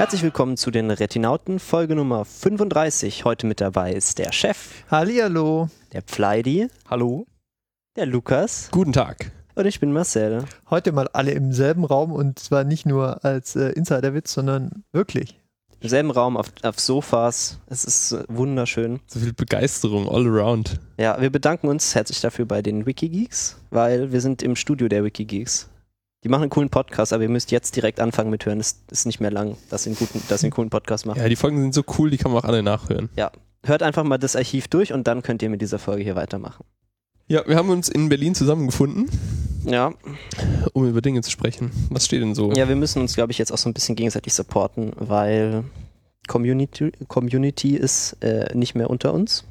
Herzlich willkommen zu den Retinauten, Folge Nummer 35. Heute mit dabei ist der Chef, Hallihallo. der Pfleidi, Hallo. der Lukas Guten Tag. und ich bin Marcel. Heute mal alle im selben Raum und zwar nicht nur als äh, Insiderwitz, sondern wirklich. Im selben Raum auf, auf Sofas. Es ist äh, wunderschön. So viel Begeisterung all around. Ja, wir bedanken uns herzlich dafür bei den Wikigeeks, weil wir sind im Studio der Wikigeeks. Die machen einen coolen Podcast, aber ihr müsst jetzt direkt anfangen mit hören. Es ist nicht mehr lang, dass sie einen, guten, dass sie einen coolen Podcast machen. Ja, die Folgen sind so cool, die kann man auch alle nachhören. Hört einfach mal das Archiv durch und dann könnt ihr mit dieser Folge hier weitermachen. Ja, wir haben uns in Berlin zusammengefunden, Ja, um über Dinge zu sprechen. Was steht denn so? Ja, wir müssen uns, glaube ich, jetzt auch so ein bisschen gegenseitig supporten, weil Community, Community ist äh, nicht mehr unter uns.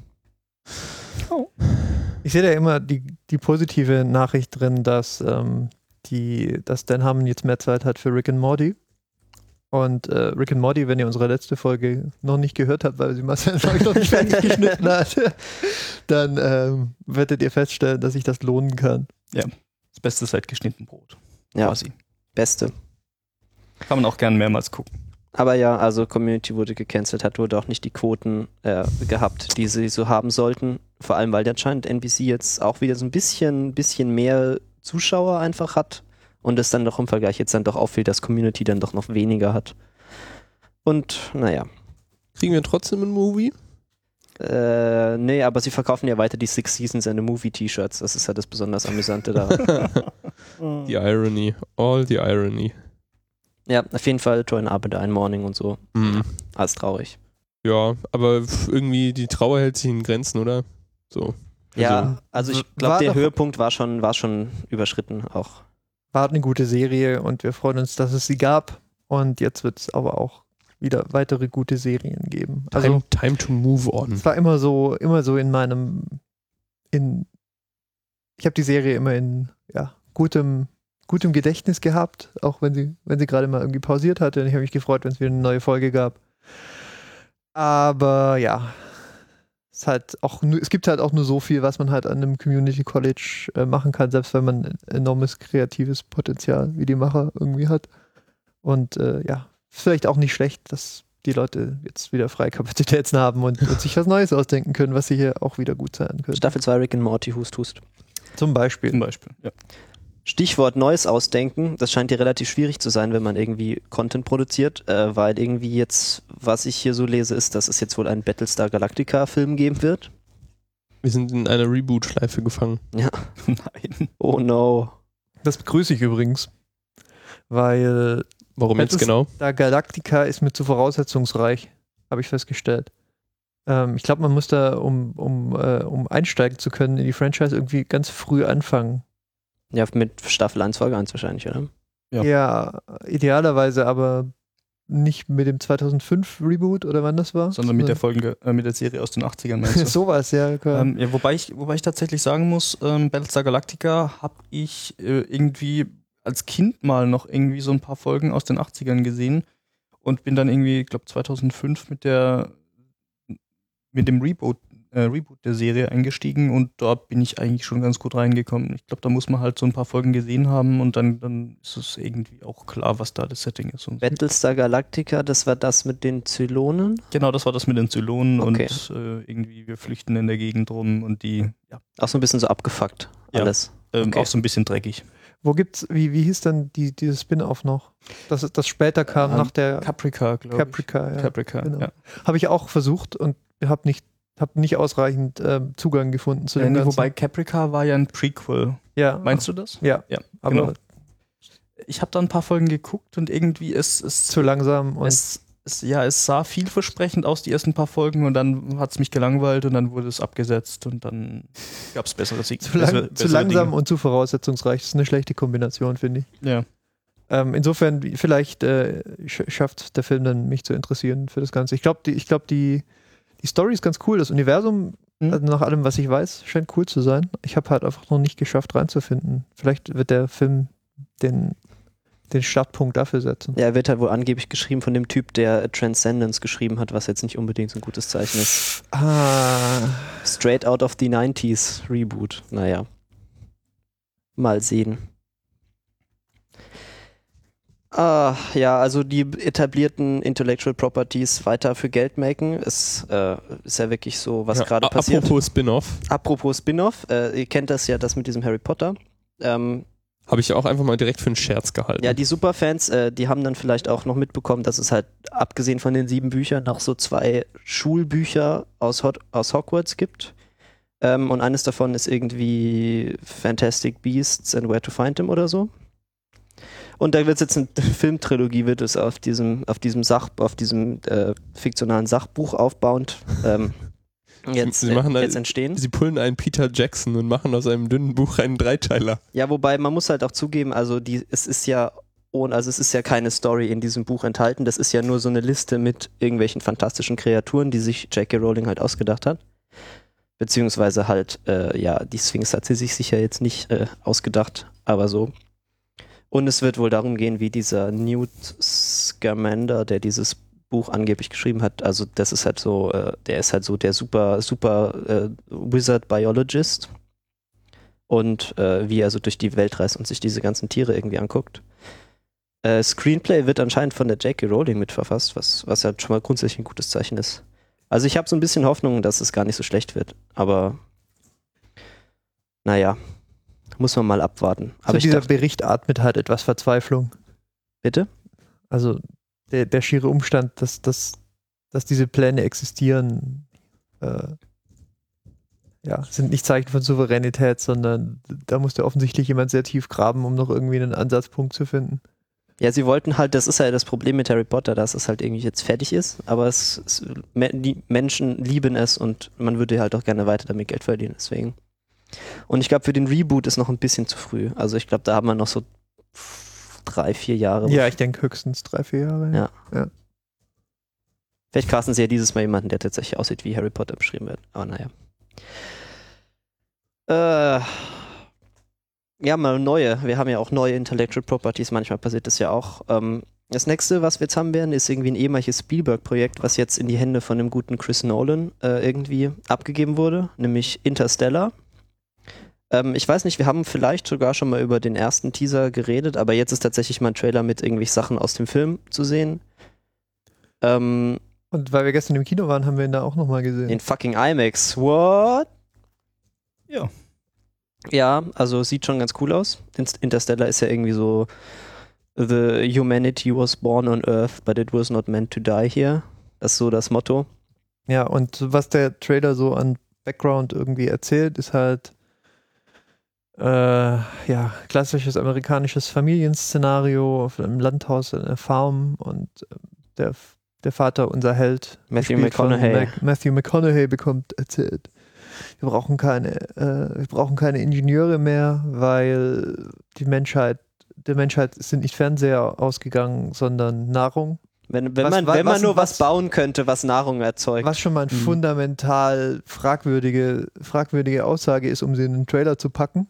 Ich sehe da immer die, die positive Nachricht drin, dass, ähm, die, dass Dan Harmon jetzt mehr Zeit hat für Rick and Morty. Und äh, Rick and Morty, wenn ihr unsere letzte Folge noch nicht gehört habt, weil sie Marcel noch nicht fertig geschnitten hat, dann ähm, werdet ihr feststellen, dass sich das lohnen kann. Das Beste seit geschnitten Brot. Ja, Quasi. beste. Kann man auch gern mehrmals gucken. Aber ja, also Community wurde gecancelt, hat wohl auch nicht die Quoten äh, gehabt, die sie so haben sollten. Vor allem, weil anscheinend NBC jetzt auch wieder so ein bisschen, bisschen mehr Zuschauer einfach hat und es dann doch im Vergleich jetzt dann doch auffällt, dass Community dann doch noch weniger hat. Und naja, Kriegen wir trotzdem ein Movie? Äh, nee, aber sie verkaufen ja weiter die Six Seasons and a Movie T-Shirts. Das ist ja das besonders Amüsante daran. Die Irony. All the Irony. ja, auf jeden Fall Join Arbeiter ein Morning und so. Mhm. Alles traurig. Ja, aber irgendwie die Trauer hält sich in Grenzen, oder? So. Ja, also ich glaube, der Höhepunkt war schon, war schon überschritten auch. War eine gute Serie und wir freuen uns, dass es sie gab. Und jetzt wird es aber auch wieder weitere gute Serien geben. Also Time, time to move on. Es war immer so, immer so in meinem, in, ich habe die Serie immer in ja, gutem, gutem Gedächtnis gehabt, auch wenn sie, wenn sie gerade mal irgendwie pausiert hatte. Und ich habe mich gefreut, wenn es wieder eine neue Folge gab. Aber ja, ist halt auch, nur- es gibt halt auch nur so viel, was man halt an einem Community College äh, machen kann, selbst wenn man ein enormes kreatives Potenzial wie die Macher irgendwie hat. Und äh, ja, ist vielleicht auch nicht schlecht, dass die Leute jetzt wieder freie Kapazitäten haben und, und sich was Neues ausdenken können, was sie hier auch wieder gut sein könnte. Staffel 2 Rick and Morty Hust Hust. Zum Beispiel. Zum Beispiel. Ja. Stichwort Neues ausdenken, das scheint dir relativ schwierig zu sein, wenn man irgendwie Content produziert, äh, weil irgendwie jetzt, was ich hier so lese, ist, dass es jetzt wohl einen Battlestar Galactica Film geben wird. Wir sind in einer Reboot-Schleife gefangen. Nein. Oh no. Das begrüße ich übrigens. Weil Warum jetzt Battlestar- genau? da Galactica ist mir zu voraussetzungsreich, habe ich festgestellt. Ähm, ich glaube, man muss da, um, um, äh, um einsteigen zu können in die Franchise, irgendwie ganz früh anfangen. Ja, mit Staffel 1, Folge 1 wahrscheinlich, oder? Ja. Ja, idealerweise aber nicht mit dem 2005 Reboot oder wann das war. Sondern mit der Folge, äh, mit der Serie aus den 80ern meinst du? Sowas, ja. klar. ähm, ja wobei, ich, wobei ich tatsächlich sagen muss, ähm, Battlestar Galactica habe ich äh, irgendwie als Kind mal noch irgendwie so ein paar Folgen aus den 80ern gesehen und bin dann irgendwie, ich glaube 2005 mit der mit dem Reboot, äh, Reboot der Serie eingestiegen und dort bin ich eigentlich schon ganz gut reingekommen. Ich glaube, da muss man halt so ein paar Folgen gesehen haben und dann, dann ist es irgendwie auch klar, was da das Setting ist. Und. Battlestar Galactica, das war das mit den Zylonen. Genau, das war das mit den Zylonen Okay. und äh, irgendwie wir flüchten in der Gegend rum und die, ja, Auch so ein bisschen so abgefuckt. Ja. Alles. ähm, Okay. auch so ein bisschen dreckig. Wo gibt's, wie, wie hieß denn die, dieses Spin-off noch? Das, das später kam Ähm, nach der Caprica, glaube ich. Caprica, ja. Caprica, genau. ja. Habe ich auch versucht und habe nicht, hab nicht ausreichend ähm, Zugang gefunden zu Ja, dem nee, Ganzen. wobei Caprica war ja ein Prequel. ja, Meinst du das? Ja, Ja, aber genau. Ich habe da ein paar Folgen geguckt und irgendwie es, es, zu langsam und es, es, ja, es sah vielversprechend aus, die ersten paar Folgen, und dann hat es mich gelangweilt und dann wurde es abgesetzt und dann gab es bessere Sieg. zu, lang, zu langsam und zu voraussetzungsreich. Das ist eine schlechte Kombination, finde ich. Ja. Ähm, insofern, vielleicht äh, sch schafft der Film dann, mich zu interessieren für das Ganze. Ich glaube, die, ich glaub, die, die Story ist ganz cool. Das Universum, Mhm. also nach allem, was ich weiß, scheint cool zu sein. Ich habe halt einfach noch nicht geschafft, reinzufinden. Vielleicht wird der Film den, den Startpunkt dafür setzen. Ja, er wird halt wohl angeblich geschrieben von dem Typ, der Transcendence geschrieben hat, was jetzt nicht unbedingt so ein gutes Zeichen ist. Ah, Straight out of the 90s Reboot. Naja. Mal sehen. Ah, ja, also die etablierten Intellectual Properties weiter für Geld machen, ist, äh, ist ja wirklich so, was Ja, gerade passiert. Apropos Spin-off, Apropos Spin-off, äh, ihr kennt das ja, das mit diesem Harry Potter. Ähm, habe ich auch einfach mal direkt für einen Scherz gehalten. ja, die Superfans, äh, die haben dann vielleicht auch noch mitbekommen, dass es halt, abgesehen von den sieben Büchern, noch so zwei Schulbücher aus, Hot aus Hogwarts gibt. Ähm, und eines davon ist irgendwie Fantastic Beasts and Where to Find Them oder so. Und da wird es jetzt eine Filmtrilogie, wird es auf diesem, auf diesem Sach, auf diesem äh, fiktionalen Sachbuch aufbauend ähm, jetzt, Sie machen jetzt entstehen. Sie pullen einen Peter Jackson und machen aus einem dünnen Buch einen Dreiteiler. Ja, wobei man muss halt auch zugeben, also die, es ist ja ohne, also es ist ja keine Story in diesem Buch enthalten. Das ist ja nur so eine Liste mit irgendwelchen fantastischen Kreaturen, die sich J.K. Rowling halt ausgedacht hat. Beziehungsweise halt, äh, ja, die Sphinx hat sie sich sicher jetzt nicht äh, ausgedacht, aber so. Und es wird wohl darum gehen, wie dieser Newt Scamander, der dieses Buch angeblich geschrieben hat, also das ist halt so, äh, der ist halt so der super, super äh, Wizard Biologist und äh, wie er so durch die Welt reist und sich diese ganzen Tiere irgendwie anguckt. Äh, Screenplay wird anscheinend von der J.K. Rowling mitverfasst, was, was halt schon mal grundsätzlich ein gutes Zeichen ist. Also ich habe so ein bisschen Hoffnung, dass es gar nicht so schlecht wird, aber naja, muss man mal abwarten. Aber ich dieser dachte, Bericht atmet halt etwas Verzweiflung. bitte? Also der, der schiere Umstand, dass, dass, dass diese Pläne existieren, äh, ja, sind nicht Zeichen von Souveränität, sondern da musste offensichtlich jemand sehr tief graben, um noch irgendwie einen Ansatzpunkt zu finden. Ja, sie wollten halt, das ist ja das Problem mit Harry Potter, dass es halt irgendwie jetzt fertig ist, aber es, es Menschen lieben es und man würde halt auch gerne weiter damit Geld verdienen, deswegen. Und ich glaube, für den Reboot ist noch ein bisschen zu früh. Also ich glaube, da haben wir noch so drei, vier Jahre. Ja, ich denke höchstens drei, vier Jahre. Ja. Vielleicht casten sie ja dieses Mal jemanden, der tatsächlich aussieht, wie Harry Potter beschrieben wird. Aber naja. Äh, ja, mal neue. Wir haben ja auch neue Intellectual Properties. Manchmal passiert das ja auch. Ähm, das nächste, was wir jetzt haben werden, ist irgendwie ein ehemaliges Spielberg-Projekt, was jetzt in die Hände von dem guten Chris Nolan äh, irgendwie abgegeben wurde, nämlich Interstellar. Ähm, ich weiß nicht, wir haben vielleicht sogar schon mal über den ersten Teaser geredet, aber jetzt ist tatsächlich mal ein Trailer mit irgendwelchen Sachen aus dem Film zu sehen. Ähm, Und weil wir gestern im Kino waren, haben wir ihn da auch nochmal gesehen. in fucking IMAX. What? Ja. Ja, also sieht schon ganz cool aus. Interstellar ist ja irgendwie so The humanity was born on Earth, but it was not meant to die here. Das ist so das Motto. Ja, und was der Trailer so an Background irgendwie erzählt, ist halt äh, ja, klassisches amerikanisches Familienszenario auf einem Landhaus, in einer Farm und äh, der, der Vater, unser Held, Matthew McConaughey. Mac- Matthew McConaughey bekommt erzählt. Wir brauchen keine, äh, wir brauchen keine Ingenieure mehr, weil die Menschheit, der Menschheit sind nicht Fernseher ausgegangen, sondern Nahrung. Wenn, wenn Was- man, wa- wenn man was- nur was, was- bauen könnte, was Nahrung erzeugt. Was schon mal eine Mhm. fundamental fragwürdige, fragwürdige Aussage ist, um sie in einen Trailer zu packen.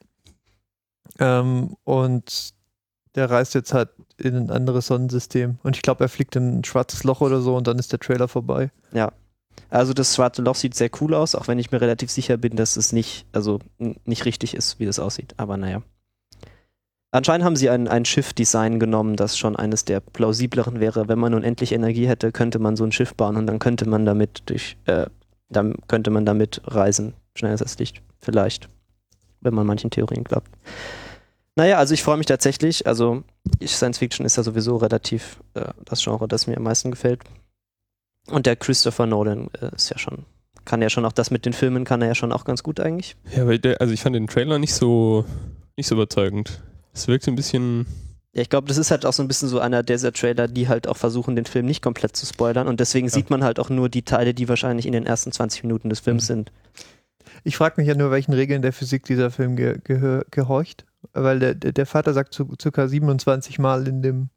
Ähm, und der reist jetzt halt in ein anderes Sonnensystem. Und ich glaube, er fliegt in ein schwarzes Loch oder so und dann ist der Trailer vorbei. Also das schwarze Loch sieht sehr cool aus, auch wenn ich mir relativ sicher bin, dass es nicht, also nicht richtig ist, wie das aussieht. Aber naja. Anscheinend haben sie ein, ein Schiffdesign genommen, das schon eines der plausibleren wäre. Wenn man nun endlich Energie hätte, könnte man so ein Schiff bauen und dann könnte man damit durch, äh, dann könnte man damit reisen. Schneller als das Licht. Vielleicht. Wenn man manchen Theorien glaubt. Naja, also ich freue mich tatsächlich. Also ich- Science Fiction ist ja sowieso relativ äh, das Genre, das mir am meisten gefällt. Und der Christopher Nolan äh, ist ja schon, kann ja schon auch das mit den Filmen, kann er ja schon auch ganz gut eigentlich. Ja, weil der, also ich fand den Trailer nicht so, nicht so überzeugend. Es wirkte ein bisschen, Ja, ich glaube, das ist halt auch so ein bisschen so einer dieser Trailer, die halt auch versuchen, den Film nicht komplett zu spoilern. Und deswegen Ja. sieht man halt auch nur die Teile, die wahrscheinlich in den ersten 20 Minuten des Films Mhm. sind. Ich frage mich ja nur, welchen Regeln der Physik dieser Film ge gehorcht. Weil der, der Vater sagt zu, circa 27 Mal in, dem,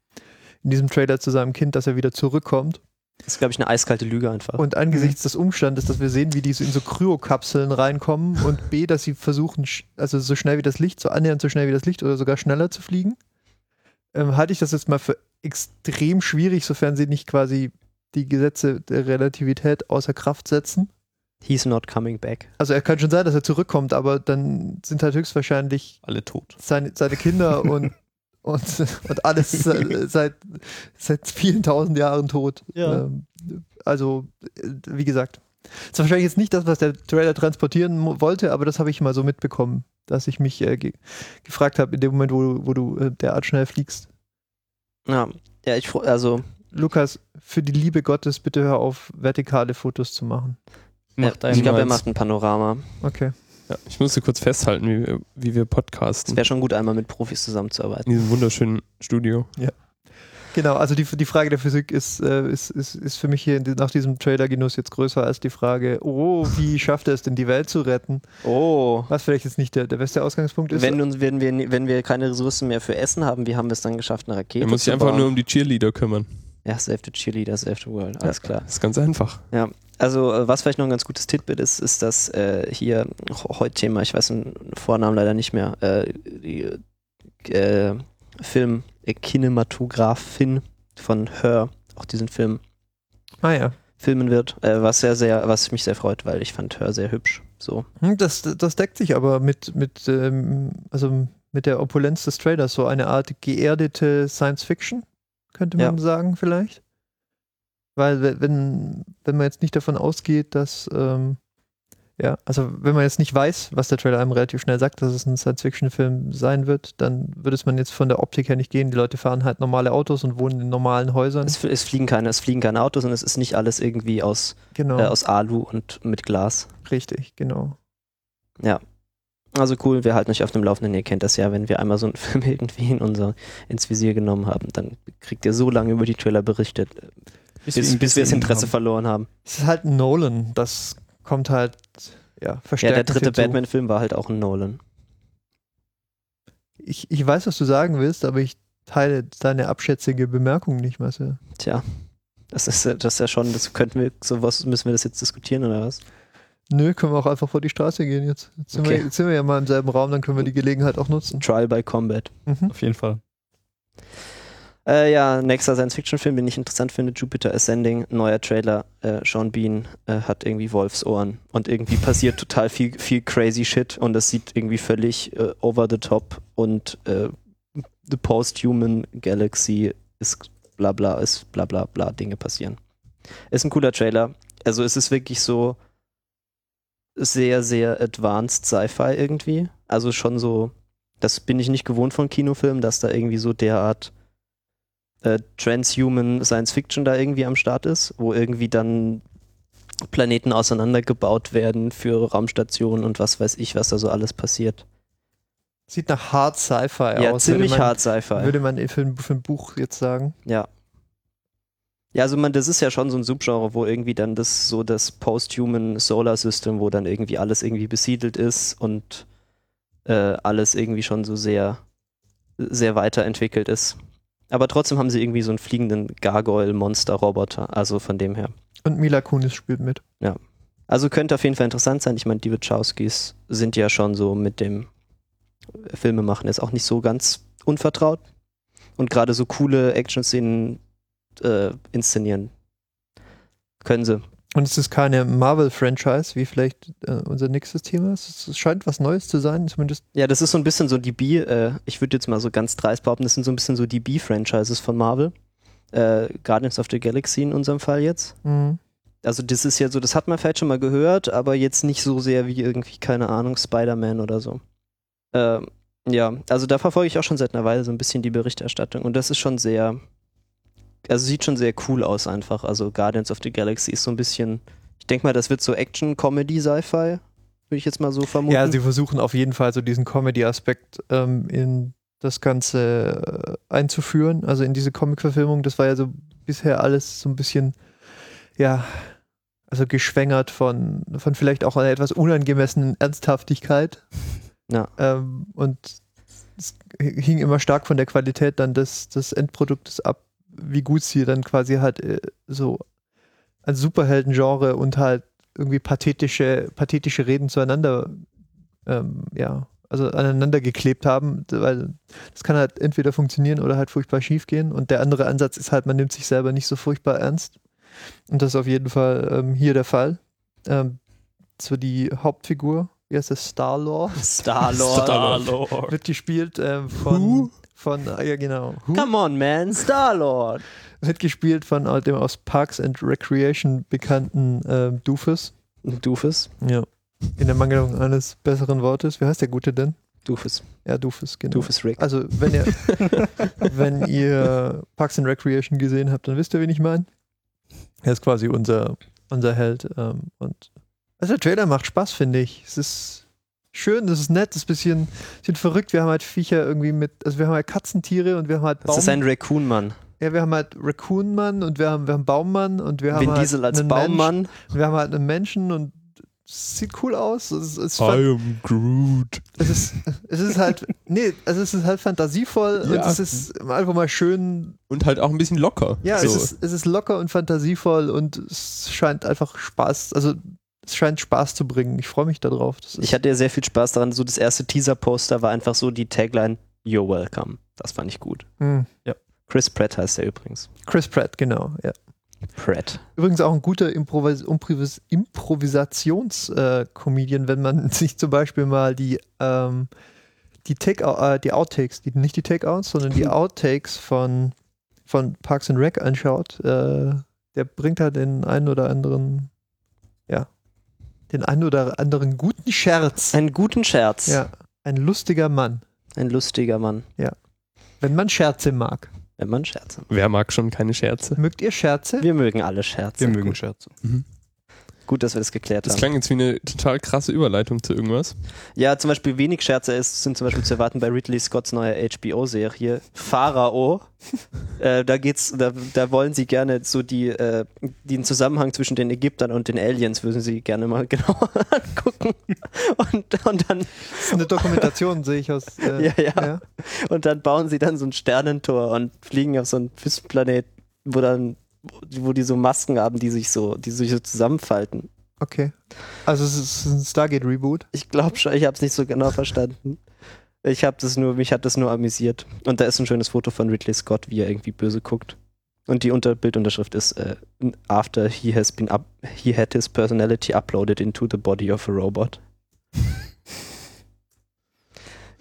in diesem Trailer zu seinem Kind, dass er wieder zurückkommt. Das ist, glaube ich, eine eiskalte Lüge einfach. Und angesichts des Umstandes, dass wir sehen, wie die so in so Kryokapseln reinkommen und B, dass sie versuchen, also so schnell wie das Licht, so annähernd so schnell wie das Licht oder sogar schneller zu fliegen, ähm, halte ich das jetzt mal für extrem schwierig, sofern sie nicht quasi die Gesetze der Relativität außer Kraft setzen. He's not coming back. Also er kann schon sein, dass er zurückkommt, aber dann sind halt höchstwahrscheinlich Alle tot. seine, seine Kinder und und, und alles se- seit, seit vielen tausend Jahren tot. Ja. Ähm, also, äh, wie gesagt, ist wahrscheinlich jetzt nicht das, was der Trailer transportieren wollte, aber das habe ich mal so mitbekommen, dass ich mich äh, ge gefragt habe, in dem Moment, wo, du- wo du äh, derart schnell fliegst. Ja, ja ich, also, Lukas, für die Liebe Gottes, bitte hör auf, vertikale Fotos zu machen. Ja, Macht einen ich glaube, er macht ein Panorama. Okay. Ja, ich musste kurz festhalten, wie wir, wie wir Es podcasten. wäre schon gut, einmal mit Profis zusammenzuarbeiten. In diesem wunderschönen Studio. Genau, also die, die Frage der Physik ist, äh, ist, ist, ist für mich hier nach diesem Trailer-Genuss jetzt größer als die Frage, oh, wie schafft er es denn, die Welt zu retten? Oh. Was vielleicht jetzt nicht der, der beste Ausgangspunkt ist. Wenn, uns, wenn, wir, wenn wir keine Ressourcen mehr für Essen haben, wie haben wir es dann geschafft, eine Rakete Er muss zu sich einfach bauen? nur um die Cheerleader kümmern. Ja, Save the Cheerleader, Save the World, alles klar. Das ist ganz einfach. Also, äh, was vielleicht noch ein ganz gutes Titbit ist, ist das äh, hier heute Thema, ich weiß den Vornamen leider nicht mehr, äh, die äh, Film äh, Kinematografin von Her, auch diesen Film ah ja. filmen wird, äh, was sehr, sehr, was mich sehr freut, weil ich fand Her sehr hübsch. So. Hm, Das, das deckt sich aber mit, mit, ähm, also mit der Opulenz des Trailers, so eine Art geerdete Science Fiction, könnte man sagen, vielleicht. Weil we- wenn, wenn man jetzt nicht davon ausgeht, dass, ähm, ja, also wenn man jetzt nicht weiß, was der Trailer einem relativ schnell sagt, dass es ein Science-Fiction-Film sein wird, dann würde es man jetzt von der Optik her nicht gehen. Die Leute fahren halt normale Autos und wohnen in normalen Häusern. Es, es, fliegen keine, es fliegen keine Autos und es ist nicht alles irgendwie aus, Genau, äh, aus Alu und mit Glas. richtig, genau. Also cool, wir halten euch auf dem Laufenden. Ihr kennt das ja, wenn wir einmal so einen Film irgendwie in unser, ins Visier genommen haben, dann kriegt ihr so lange über die Trailer berichtet, bis, ihn bis wir das Interesse haben. verloren haben. Es ist halt ein Nolan, das kommt halt, ja, Ja, verstärkt. der dritte. Batman-Film war halt auch ein Nolan. Ich, ich weiß, was du sagen willst, aber ich teile deine abschätzige Bemerkung nicht, Marcel. Tja, das ist, ja- das ist ja schon, das könnten wir, sowas müssen wir das jetzt diskutieren oder was? Nö, können wir auch einfach vor die Straße gehen jetzt. Jetzt sind, wir, Okay. jetzt sind wir ja mal im selben Raum, dann können wir die Gelegenheit auch nutzen. Trial by Combat. Mhm. Auf jeden Fall. Äh, ja, nächster Science-Fiction-Film, den ich interessant finde, Jupiter Ascending, neuer Trailer. Äh, Sean Bean äh, hat irgendwie Wolfsohren und irgendwie passiert total viel, viel crazy Shit und das sieht irgendwie völlig äh, over the top und äh, the post-human galaxy ist bla bla, ist bla bla bla, Dinge passieren. Ist ein cooler Trailer. Also es ist wirklich so sehr, sehr advanced Sci-Fi irgendwie. Also schon so, das bin ich nicht gewohnt von Kinofilmen, dass da irgendwie so derart äh, Transhuman Science Fiction da irgendwie am Start ist, wo irgendwie dann Planeten auseinandergebaut werden für Raumstationen und was weiß ich, was da so alles passiert. Sieht nach Hard Sci-Fi Ja, aus. ziemlich man, hart Sci-Fi. Würde man für ein, für ein Buch jetzt sagen. Ja. Ja, also man, das ist ja schon so ein Subgenre, wo irgendwie dann das so das Post-Human Solar System, wo dann irgendwie alles irgendwie besiedelt ist und äh, alles irgendwie schon so sehr, sehr weiterentwickelt ist. Aber trotzdem haben sie irgendwie so einen fliegenden Gargoyle-Monster-Roboter, also von dem her. Und Mila Kunis spielt mit. Also könnte auf jeden Fall interessant sein. Ich meine, die Wachowskis sind ja schon so mit dem Filmemachen jetzt auch nicht so ganz unvertraut. Und gerade so coole Action-Szenen äh, inszenieren können sie. Und es ist keine Marvel-Franchise, wie vielleicht äh, unser nächstes Thema ist. Es scheint was Neues zu sein, zumindest. Ja, das ist so ein bisschen so die B, äh, ich würde jetzt mal so ganz dreist behaupten, das sind so ein bisschen so die B-Franchises von Marvel. Äh, Guardians of the Galaxy in unserem Fall jetzt. Mhm. Also das ist ja so, das hat man vielleicht schon mal gehört, aber jetzt nicht so sehr wie irgendwie, keine Ahnung, Spider-Man oder so. Ähm, ja, also da verfolge ich auch schon seit einer Weile so ein bisschen die Berichterstattung und das ist schon sehr, also sieht schon sehr cool aus einfach. Also Guardians of the Galaxy ist so ein bisschen, ich denke mal, das wird so Action, Comedy, Sci-Fi, würde ich jetzt mal so vermuten. Ja, sie versuchen auf jeden Fall so diesen Comedy-Aspekt ähm, in das Ganze äh, einzuführen, also in diese Comic-Verfilmung. Das war ja so bisher alles so ein bisschen, ja, also geschwängert von, von vielleicht auch einer etwas unangemessenen Ernsthaftigkeit. Ja. Ähm, und es hing immer stark von der Qualität dann des, des Endproduktes ab, wie gut sie dann quasi halt äh, so ein Superhelden-Genre und halt irgendwie pathetische, pathetische Reden zueinander, ähm, ja, also aneinander geklebt haben, weil das kann halt entweder funktionieren oder halt furchtbar schief gehen. Und der andere Ansatz ist halt, man nimmt sich selber nicht so furchtbar ernst. Und das ist auf jeden Fall ähm, hier der Fall. Ähm, so die Hauptfigur, wie heißt das, Star-Lord, Star-Lord. Star-Lord. wird gespielt ähm, von, Who? Von, ah, ja genau, Who Come on, man, Star-Lord. wird gespielt von äh, dem aus Parks and Recreation bekannten ähm, Doofus. Doofus. Ja. In der Mangelung eines besseren Wortes. Wie heißt der Gute denn? Doofus. Ja, Doofus, genau. Doofus Rick. Also, wenn ihr, wenn ihr Parks and Recreation gesehen habt, dann wisst ihr, wen ich meine. Er ist quasi unser, unser Held. Ähm, und also der Trailer macht Spaß, finde ich. Es ist schön, es ist nett, es ist ein bisschen, bisschen verrückt. Wir haben halt Viecher irgendwie mit, also wir haben halt Katzentiere und wir haben halt Das ist ein Raccoon-Mann. ja, wir haben halt Raccoon-Mann und wir haben, wir haben Baummann und wir haben Vin halt Diesel als einen Baummann. Mensch, wir haben halt einen Menschen und es sieht cool aus. Es, es, I am Groot. es, ist, es ist halt, nee, also es ist halt fantasievoll und Ja. es ist einfach mal schön. Und halt auch ein bisschen locker. Ja, so. es, ist, es ist locker und fantasievoll und es scheint einfach Spaß, also es scheint Spaß zu bringen. Ich freue mich darauf. Ich hatte ja sehr viel Spaß daran. So das erste Teaser-Poster war einfach so die Tagline You're welcome. Das fand ich gut. Hm. Chris Pratt heißt er übrigens. Chris Pratt, genau, ja. Pratt. Übrigens auch ein guter Improvis Improvis Improvisations-Comedian, wenn man sich zum Beispiel mal die, ähm, die, Take äh, die Outtakes, die, nicht die Takeouts, sondern die Outtakes von, von Parks and Rec anschaut, äh, der bringt halt den einen oder anderen, ja, den einen oder anderen guten Scherz. Einen guten Scherz. Ja, ein lustiger Mann, Ein lustiger Mann. wenn man Scherze mag. Wenn man Scherze. Wer mag schon keine Scherze? Mögt ihr Scherze? Wir mögen alle Scherze. Wir mögen. Scherze. Gut, dass wir das geklärt Das haben. klang jetzt wie eine total krasse Überleitung zu irgendwas. Ja, zum Beispiel wenig Scherze ist, sind zum Beispiel zu erwarten bei Ridley Scotts neuer HBO-Serie Pharao. äh, da geht's, da, da wollen sie gerne so die, äh, den Zusammenhang zwischen den Ägyptern und den Aliens würden sie gerne mal genauer angucken. Und, und dann Das ist eine Dokumentation, sehe ich aus. Äh, Ja, ja. Und dann bauen sie dann so ein Sternentor und fliegen auf so einen Wüstenplanet, wo dann, wo die so Masken haben, die sich so, die sich so zusammenfalten. Okay. Also es ist ein Stargate-Reboot. Ich glaube schon, ich habe es nicht so genau verstanden. Ich habe das nur, mich hat das nur amüsiert. Und da ist ein schönes Foto von Ridley Scott, wie er irgendwie böse guckt. Und die Unter Bildunterschrift ist äh, After he has been up, he had his personality uploaded into the body of a robot.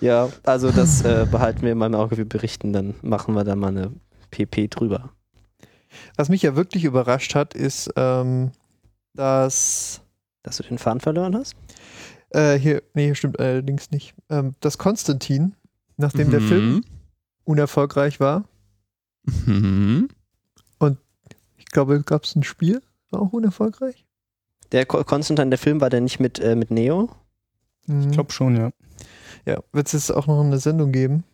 ja, also das äh, behalten wir in meinem Auge, wir berichten, dann machen wir da mal eine PP drüber. Was mich ja wirklich überrascht hat, ist, ähm, dass Dass du den Faden verloren hast? äh, hier, nee, hier stimmt allerdings nicht, ähm, dass Konstantin, nachdem der Film unerfolgreich war, Mhm. ich glaube, gab es ein Spiel, war auch unerfolgreich. Der Ko- Konstantin, der Film war der nicht mit, äh, mit Neo? Mhm. Ich glaube schon, ja. Ja, wird es jetzt auch noch eine Sendung geben,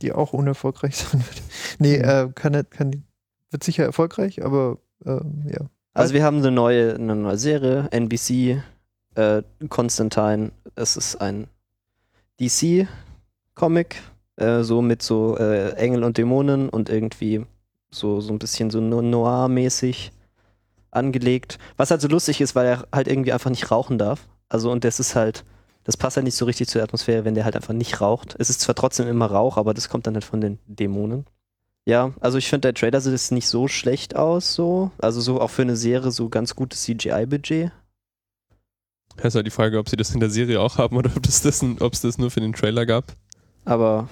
die auch unerfolgreich sein wird. Nee, Mhm. äh, kann, nicht- kann, wird sicher erfolgreich, aber ähm, ja. Also wir haben eine neue, eine neue Serie, NBC, äh, Constantine. Es ist ein DC-Comic, äh, so mit so äh, Engel und Dämonen und irgendwie so, so ein bisschen so no- noir-mäßig angelegt. Was halt so lustig ist, weil er halt irgendwie einfach nicht rauchen darf. Also und das ist halt, das passt halt nicht so richtig zur Atmosphäre, wenn der halt einfach nicht raucht. Es ist zwar trotzdem immer Rauch, aber das kommt dann halt von den Dämonen. Ja, also ich finde, der Trailer sieht nicht so schlecht aus, so. Also so auch für eine Serie so ganz gutes CGI-Budget. Das ist halt die Frage, ob sie das in der Serie auch haben oder ob das, das, es das nur für den Trailer gab. Aber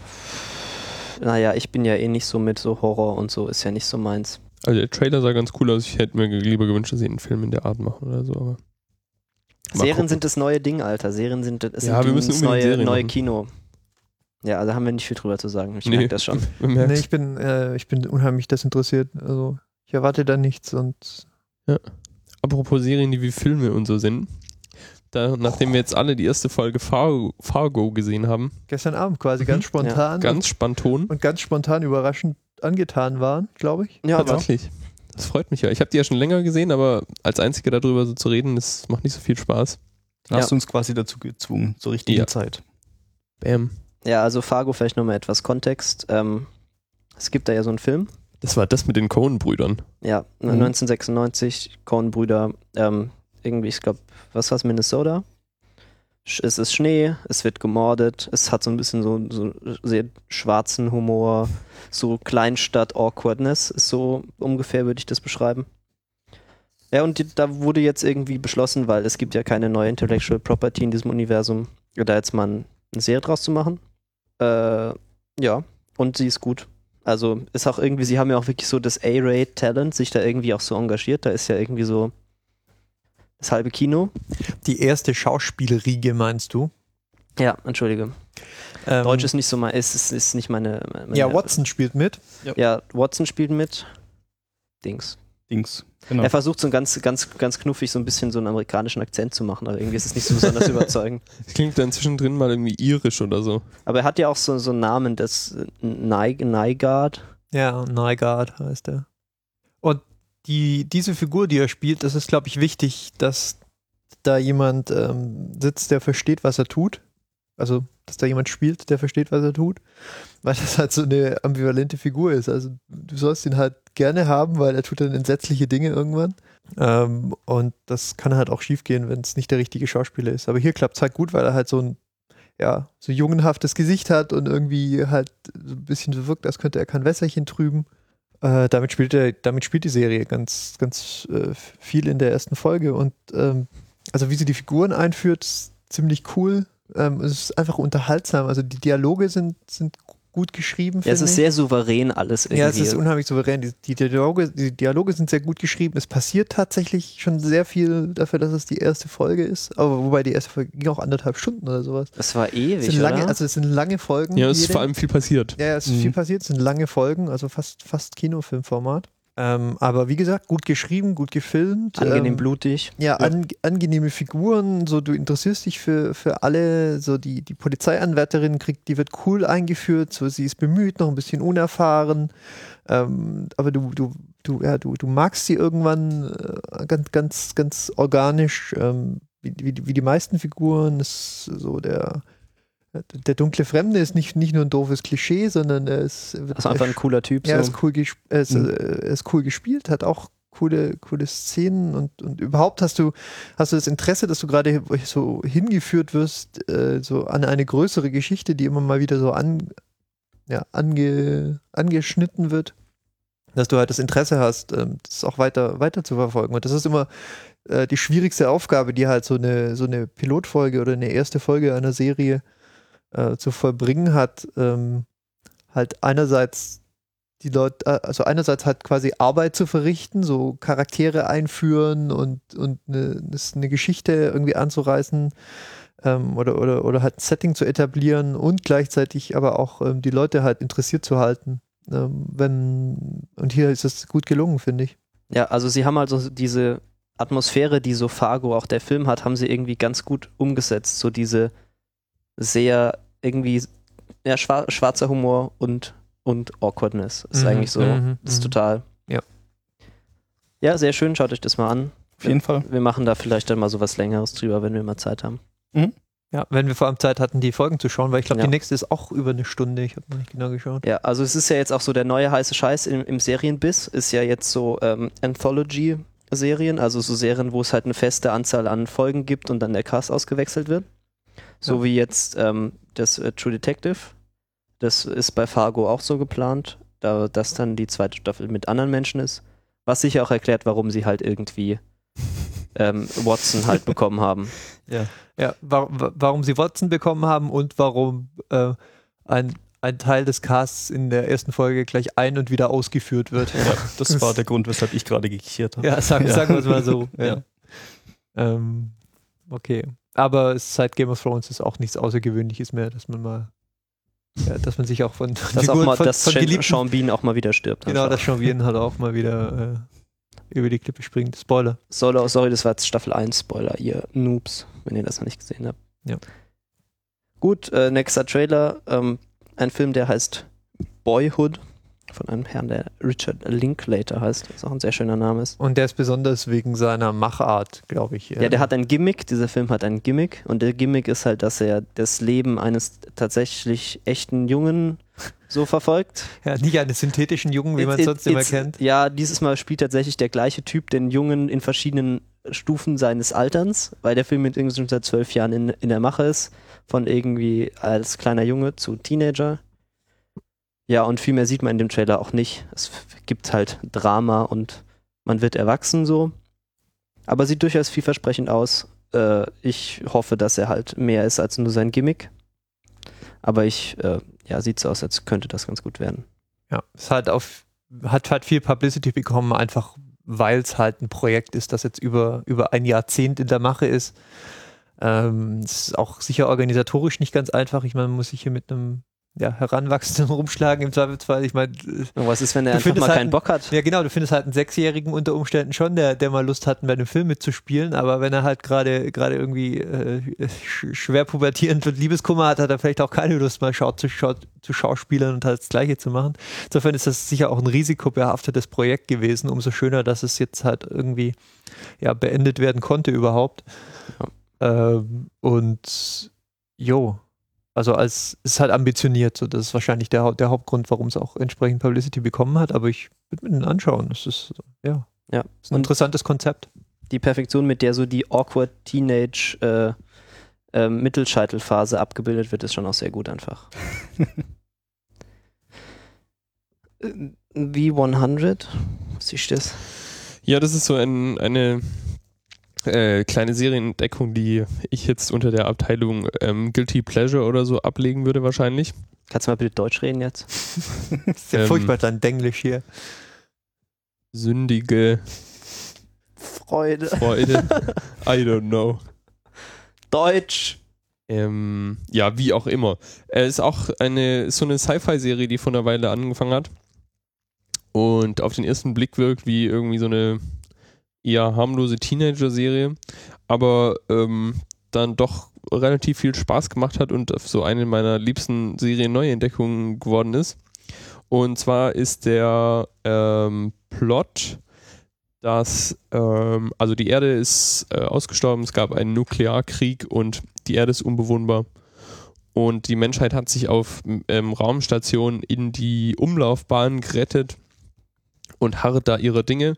naja, ich bin ja eh nicht so mit so Horror und so, ist ja nicht so meins. Also der Trailer sah ganz cool aus. Ich hätte mir lieber gewünscht, dass sie einen Film in der Art machen oder so. Aber Serien gucken. sind das neue Ding, Alter. Serien sind das Ja, sind wir müssen das neue, neue. Kino. Ja, also haben wir nicht viel drüber zu sagen. Ich Nee. merke das schon. Nee, ich bin, äh, ich bin unheimlich desinteressiert. Also ich erwarte da nichts und Apropos Serien, die wie Filme und so sind. Da, nachdem wir jetzt alle die erste Folge Fargo, Fargo gesehen haben, gestern Abend quasi Mhm. ganz spontan ganz spontan. und ganz spontan überraschend angetan waren, glaube ich. Ja, Tatsächlich. Das freut mich ja. Ich habe die ja schon länger gesehen, aber als Einziger darüber so zu reden, das macht nicht so viel Spaß. Da hast Ja. du uns quasi dazu gezwungen, zur richtigen Ja. Zeit. Bam. Ja, also Fargo vielleicht nochmal etwas Kontext. Ähm, es gibt da ja so einen Film. Das war das mit den Cohen-Brüdern. Ja, Mhm. 1996, Coen-Brüder, ähm, irgendwie, ich glaube, was war's, Minnesota? Sch- Es ist Schnee, es wird gemordet, es hat so ein bisschen so, so sehr schwarzen Humor, so Kleinstadt-Awkwardness, ist so ungefähr, würde ich das beschreiben. Ja, und die, da wurde jetzt irgendwie beschlossen, weil es gibt ja keine neue Intellectual Property in diesem Universum, da jetzt mal ein- eine Serie draus zu machen. Äh, Ja, und sie ist gut. Also ist auch irgendwie, sie haben ja auch wirklich so das A-Rate-Talent, sich da irgendwie auch so engagiert. Da ist ja irgendwie so das halbe Kino. Die erste Schauspielriege, meinst du? Ja, entschuldige. Ähm, Deutsch ist nicht so mein, ist, ist, ist nicht meine, meine Ja, Watson spielt mit. Ja, Watson spielt mit. Dings. Dings. Genau. Er versucht so ein ganz, ganz, ganz knuffig so ein bisschen so einen amerikanischen Akzent zu machen, aber irgendwie ist es nicht so besonders überzeugend. Das klingt dann zwischendrin mal irgendwie irisch oder so. Aber er hat ja auch so, so einen Namen, das Nygaard. Ja, Nygaard heißt er. Und die, diese Figur, die er spielt, das ist, glaube ich, wichtig, dass da jemand ähm, sitzt, der versteht, was er tut. Also, dass da jemand spielt, der versteht, was er tut. Weil das halt so eine ambivalente Figur ist. Also, du sollst ihn halt gerne haben, weil er tut dann entsetzliche Dinge irgendwann. Ähm, und das kann halt auch schiefgehen, wenn es nicht der richtige Schauspieler ist. Aber hier klappt es halt gut, weil er halt so ein ja, so jungenhaftes Gesicht hat und irgendwie halt so ein bisschen so wirkt, als könnte er kein Wässerchen trüben. Äh, damit, spielt er, damit spielt die Serie ganz, ganz äh, viel in der ersten Folge und ähm, also wie sie die Figuren einführt, ist ziemlich cool. Ähm, es ist einfach unterhaltsam. Also die Dialoge sind, sind gut geschrieben. Ja, es ist ich. sehr souverän alles irgendwie. Ja, es ist unheimlich souverän. Die, die, Dialoge, die Dialoge sind sehr gut geschrieben. Es passiert tatsächlich schon sehr viel dafür, dass es die erste Folge ist. Aber wobei die erste Folge ging auch anderthalb Stunden oder sowas. das war Es ewig, sind lange, oder? also es sind lange Folgen. Ja, es ist jede. vor allem viel passiert. ja, ja, es ist Mhm. viel passiert. Es sind lange Folgen, also fast, fast Kinofilmformat. Ähm, aber wie gesagt, gut geschrieben, gut gefilmt. Angenehm ähm, blutig. Ja, an, angenehme Figuren, so du interessierst dich für, für alle, so die, die Polizeianwärterin kriegt, die wird cool eingeführt, so sie ist bemüht, noch ein bisschen unerfahren, ähm, aber du, du, du, ja, du, du magst sie irgendwann äh, ganz, ganz, ganz organisch, ähm, wie, wie, die- wie die meisten Figuren, ist so der, der dunkle Fremde ist nicht, nicht nur ein doofes Klischee, sondern er ist, ist einfach ein cooler Typ. ja, so. ist cool, äh, ist, Mhm. äh, ist cool gespielt, hat auch coole, coole Szenen und, und überhaupt hast du, hast du das Interesse, dass du gerade so hingeführt wirst, äh, so an eine größere Geschichte, die immer mal wieder so an, ja, ange, angeschnitten wird, dass du halt das Interesse hast, ähm, das auch weiter, weiter zu verfolgen. Und das ist immer äh, die schwierigste Aufgabe, die halt so eine, so eine Pilotfolge oder eine erste Folge einer Serie äh, zu vollbringen hat. Ähm, halt einerseits die Leute, äh, also einerseits halt quasi Arbeit zu verrichten, so Charaktere einführen und, und eine, eine Geschichte irgendwie anzureißen ähm, oder, oder, oder halt ein Setting zu etablieren und gleichzeitig aber auch ähm, die Leute halt interessiert zu halten. Ähm, wenn, und hier ist es gut gelungen, finde ich. Ja, also sie haben also diese Atmosphäre, die so Fargo auch der Film hat, haben sie irgendwie ganz gut umgesetzt. So diese sehr irgendwie ja, schwar schwarzer Humor und, und Awkwardness. Ist Mhm, eigentlich so, mhm, ist mhm. total. Ja. Ja, sehr schön, schaut euch das mal an. Auf jeden Fall. Wir machen da vielleicht dann mal so was Längeres drüber, wenn wir mal Zeit haben. Ja, wenn wir vor allem Zeit hatten, die Folgen zu schauen, weil ich glaube, Ja. die nächste ist auch über eine Stunde. Ich habe noch nicht genau geschaut. Ja, also es ist ja jetzt auch so der neue heiße Scheiß im, im Serienbiss, ist ja jetzt so ähm, Anthology-Serien, also so Serien, wo es halt eine feste Anzahl an Folgen gibt und dann der Cast ausgewechselt wird. So Ja. wie jetzt ähm, das äh, True Detective. Das ist bei Fargo auch so geplant, da das dann die zweite Staffel mit anderen Menschen ist. Was sicher auch erklärt, warum sie halt irgendwie ähm, Watson halt bekommen haben. Ja, wa wa warum sie Watson bekommen haben und warum äh, ein, ein Teil des Casts in der ersten Folge gleich ein- und wieder ausgeführt wird. Ja, das war der Grund, weshalb ich gerade gekichert habe. Ja, sagen, Ja. sagen wir es mal so. Ja. Ja. Ähm, okay. Aber seit Game of Thrones ist auch nichts Außergewöhnliches mehr, dass man mal, ja, dass man sich auch von, Dass auch Figuren mal, von, dass von Sean, Sean Bean auch mal wieder stirbt. genau, einfach. dass Sean Bean halt auch mal wieder äh, über die Klippe springt. Spoiler. Solo, sorry, das war jetzt Staffel 1 Spoiler, ihr Noobs, wenn ihr das noch nicht gesehen habt. Ja. Gut, äh, nächster Trailer, ähm, ein Film, der heißt Boyhood von einem Herrn, der Richard Linklater heißt, was auch ein sehr schöner Name ist. Und der ist besonders wegen seiner Machart, glaube ich. Ja, der hat ein Gimmick, dieser Film hat ein Gimmick und der Gimmick ist halt, dass er das Leben eines tatsächlich echten Jungen so verfolgt. ja, nicht eines synthetischen Jungen, wie man It- sonst it- immer kennt. Ja, dieses Mal spielt tatsächlich der gleiche Typ den Jungen in verschiedenen Stufen seines Alterns, weil der Film mit irgendwie schon seit zwölf Jahren in, in der Mache ist, von irgendwie als kleiner Junge zu Teenager. Ja, und viel mehr sieht man in dem Trailer auch nicht. Es gibt halt Drama und man wird erwachsen so. Aber sieht durchaus vielversprechend aus. Äh, ich hoffe, dass er halt mehr ist als nur sein Gimmick. Aber ich äh, ja, sieht so aus, als könnte das ganz gut werden. Ja, es hat auf, hat halt viel Publicity bekommen, einfach weil es halt ein Projekt ist, das jetzt über, über ein Jahrzehnt in der Mache ist. Ähm, es ist auch sicher organisatorisch nicht ganz einfach. Ich meine, man muss sich hier mit einem ja, Heranwachsenden rumschlagen im Zweifelsfall. Ich meine, Und was ist, wenn er Du einfach mal halt keinen ein- Bock hat? ja genau, du findest halt einen Sechsjährigen unter Umständen schon, der, der mal Lust hat, bei einem Film mitzuspielen, aber wenn er halt gerade gerade irgendwie äh, sch schwer pubertierend und Liebeskummer hat, hat er vielleicht auch keine Lust, mal schau zu, schau zu schauspielern und halt das Gleiche zu machen. Insofern ist das sicher auch ein risikobehaftetes Projekt gewesen. Umso schöner, dass es jetzt halt irgendwie ja, beendet werden konnte überhaupt. Ähm, und jo, also als es ist halt ambitioniert, so das ist wahrscheinlich der, der Hauptgrund, warum es auch entsprechend Publicity bekommen hat, aber ich würde mir den anschauen. Das ist ja, Ja. ist ein Und interessantes Konzept. die Perfektion, mit der so die awkward Teenage äh, äh, Mittelscheitelphase abgebildet wird, ist schon auch sehr gut einfach. Äh, V100, was ist das? Ja, das ist so ein, eine äh, kleine Serienentdeckung, die ich jetzt unter der Abteilung ähm, Guilty Pleasure oder so ablegen würde wahrscheinlich. Kannst du mal bitte Deutsch reden jetzt? Ist ja Ähm, furchtbar dann Denglisch hier. Sündige Freude. Freude. I don't know. Deutsch. Ähm, ja, wie auch immer. Er ist auch eine, ist so eine Sci-Fi-Serie, die vor einer Weile angefangen hat. Und auf den ersten Blick wirkt wie irgendwie so eine eher harmlose Teenager-Serie, aber ähm, dann doch relativ viel Spaß gemacht hat und so eine meiner liebsten Serien-Neuentdeckungen geworden ist. Und zwar ist der ähm, Plot, dass ähm, also die Erde ist äh, ausgestorben, es gab einen Nuklearkrieg und die Erde ist unbewohnbar. Und die Menschheit hat sich auf ähm, Raumstationen in die Umlaufbahn gerettet und harrt da ihrer Dinge.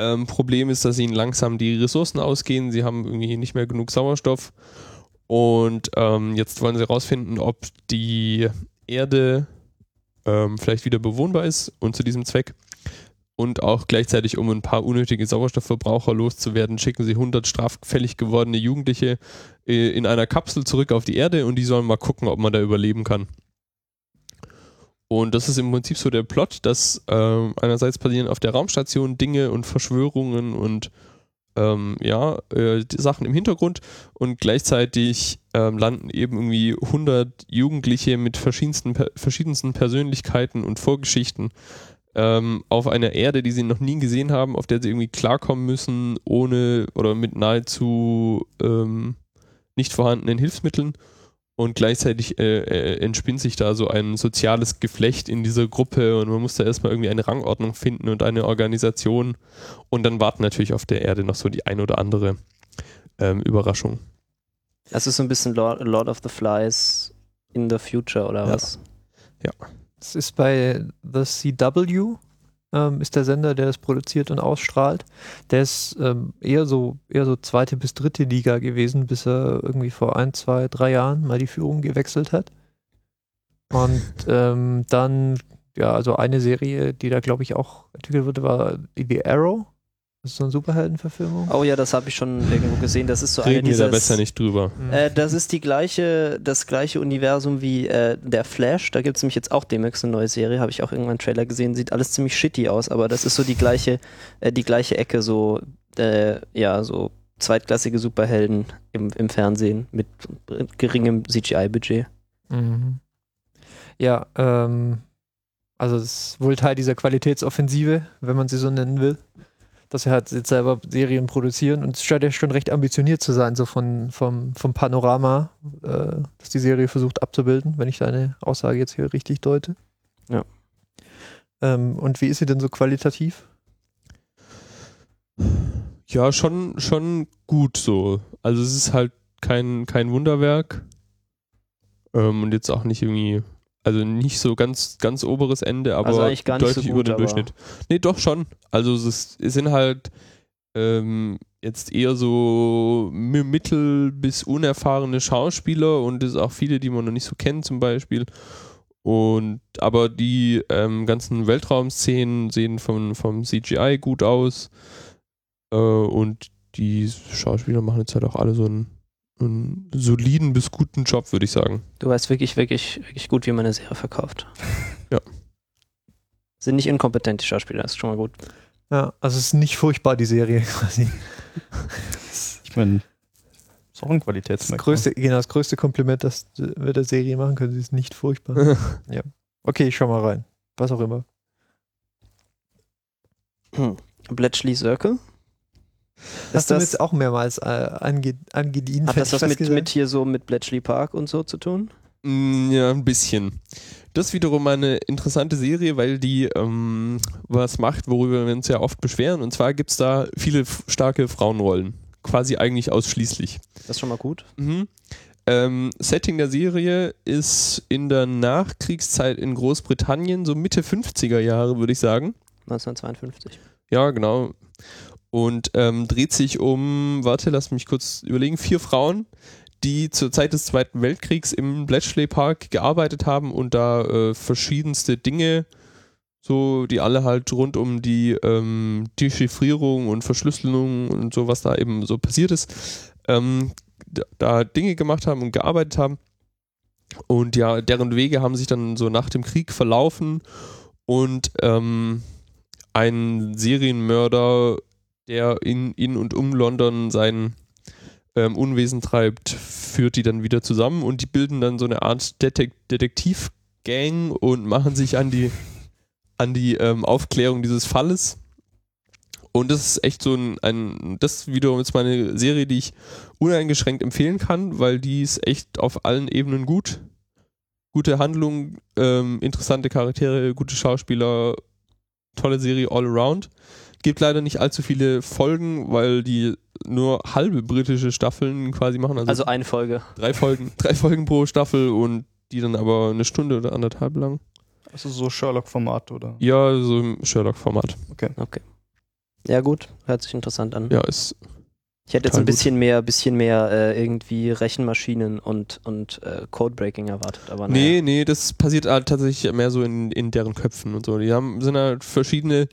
Ähm, Problem ist, dass ihnen langsam die Ressourcen ausgehen. Sie haben irgendwie nicht mehr genug Sauerstoff. Und ähm, jetzt wollen sie herausfinden, ob die Erde ähm, vielleicht wieder bewohnbar ist. Und zu diesem Zweck und auch gleichzeitig, um ein paar unnötige Sauerstoffverbraucher loszuwerden, schicken sie 100 straffällig gewordene Jugendliche äh, in einer Kapsel zurück auf die Erde und die sollen mal gucken, ob man da überleben kann. Und das ist im Prinzip so der Plot, dass ähm, einerseits passieren auf der Raumstation Dinge und Verschwörungen und ähm, ja, äh, Sachen im Hintergrund und gleichzeitig ähm, landen eben irgendwie 100 Jugendliche mit verschiedensten, verschiedensten Persönlichkeiten und Vorgeschichten ähm, auf einer Erde, die sie noch nie gesehen haben, auf der sie irgendwie klarkommen müssen, ohne oder mit nahezu ähm, nicht vorhandenen Hilfsmitteln. Und gleichzeitig äh, äh, entspinnt sich da so ein soziales Geflecht in dieser Gruppe und man muss da erstmal irgendwie eine Rangordnung finden und eine Organisation. Und dann warten natürlich auf der Erde noch so die ein oder andere ähm, Überraschung. Das ist so ein bisschen Lord, Lord of the Flies in the future oder Ja. was? Es ist bei The CW, ähm, ist der Sender, der das produziert und ausstrahlt. Der ist ähm, eher so eher so zweite bis dritte Liga gewesen, bis er irgendwie vor ein, zwei, drei Jahren mal die Führung gewechselt hat. Und ähm, dann, ja, also eine Serie, die da glaube ich auch entwickelt wurde, war The Arrow. Das ist so eine Superheldenverfilmung. Oh ja, das habe ich schon irgendwo gesehen. Das ist so eine Reden wir da dieser. besser nicht drüber. Mhm. Äh, das ist die gleiche, das gleiche Universum wie äh, der Flash. Da gibt es nämlich jetzt auch demnächst eine neue Serie, habe ich auch irgendwann einen Trailer gesehen. Sieht alles ziemlich shitty aus, aber das ist so die gleiche, äh, die gleiche Ecke, so äh, ja, so zweitklassige Superhelden im, im Fernsehen mit geringem CGI-Budget. Mhm. Ja, ähm, also es ist wohl Teil dieser Qualitätsoffensive, wenn man sie so nennen will, dass sie halt jetzt selber Serien produzieren und es scheint ja schon recht ambitioniert zu sein, so von, vom, vom Panorama, äh, das die Serie versucht abzubilden, wenn ich deine Aussage jetzt hier richtig deute. Ja. Ähm, und wie ist sie denn so qualitativ? Ja, schon, schon gut so. Also es ist halt kein, kein Wunderwerk. Ähm, und jetzt auch nicht irgendwie, also nicht so ganz, ganz oberes Ende, aber Also nicht so deutlich gut, über den Durchschnitt. Nee, doch schon. Also es, sind halt ähm, jetzt eher so mi- mittel- bis unerfahrene Schauspieler und es sind auch viele, die man noch nicht so kennt zum Beispiel. Und aber die ähm, ganzen Weltraumszenen sehen von, vom CGI gut aus. Äh, und die Schauspieler machen jetzt halt auch alle so einen, einen soliden bis guten Job, würde ich sagen. Du weißt wirklich, wirklich, wirklich gut, wie man eine Serie verkauft. Ja. Sind nicht inkompetent, die Schauspieler, das ist schon mal gut. Ja, also es ist nicht furchtbar, die Serie quasi. Ich meine, ist auch ein Das Qualitätsmerkmal. größte, genau, das größte Kompliment, das wir der Serie machen können, sie ist nicht furchtbar. Okay, ich schau mal rein. Was auch immer. Hm. Bletchley Circle? Hast Ist du das, jetzt auch mehrmals äh, ange, angedient? hat das was mit, mit hier so mit Bletchley Park und so zu tun? Mm, Ja, ein bisschen. Das ist wiederum eine interessante Serie, weil die ähm, was macht, worüber wir uns ja oft beschweren. Und zwar gibt es da viele starke Frauenrollen. Quasi eigentlich ausschließlich. Das ist schon mal gut. Mhm. Ähm, Setting der Serie ist in der Nachkriegszeit in Großbritannien, so Mitte 50er Jahre, würde ich sagen. 1952. Ja, genau. Und ähm, dreht sich um, warte, lass mich kurz überlegen, vier Frauen, die zur Zeit des Zweiten Weltkriegs im Bletchley Park gearbeitet haben und da äh, verschiedenste Dinge, so die alle halt rund um die ähm, Dechiffrierung und Verschlüsselung und so, was da eben so passiert ist, ähm, da, Dinge gemacht haben und gearbeitet haben. Und ja, deren Wege haben sich dann so nach dem Krieg verlaufen und ähm, ein Serienmörder, der in, in und um London sein ähm, Unwesen treibt, führt die dann wieder zusammen und die bilden dann so eine Art Detek Detektivgang und machen sich an die, an die ähm, Aufklärung dieses Falles. Und das ist echt so ein, ein, das wiederum ist meine Serie, die ich uneingeschränkt empfehlen kann, weil die ist echt auf allen Ebenen gut. Gute Handlung, ähm, interessante Charaktere, gute Schauspieler, tolle Serie all around. Gibt leider nicht allzu viele Folgen, weil die nur halbe britische Staffeln quasi machen. Also, Also eine Folge. drei Folgen, drei Folgen pro Staffel und die dann aber eine Stunde oder anderthalb lang. Also so Sherlock-Format oder? Ja, so im Sherlock-Format. Okay. Ja, gut. Hört sich interessant an. Ja, ist. Ich hätte jetzt ein bisschen mehr, bisschen mehr äh, irgendwie Rechenmaschinen und, und äh, Codebreaking erwartet, aber Nee, nee, das passiert halt tatsächlich mehr so in, in deren Köpfen und so. Die haben, sind halt verschiedene.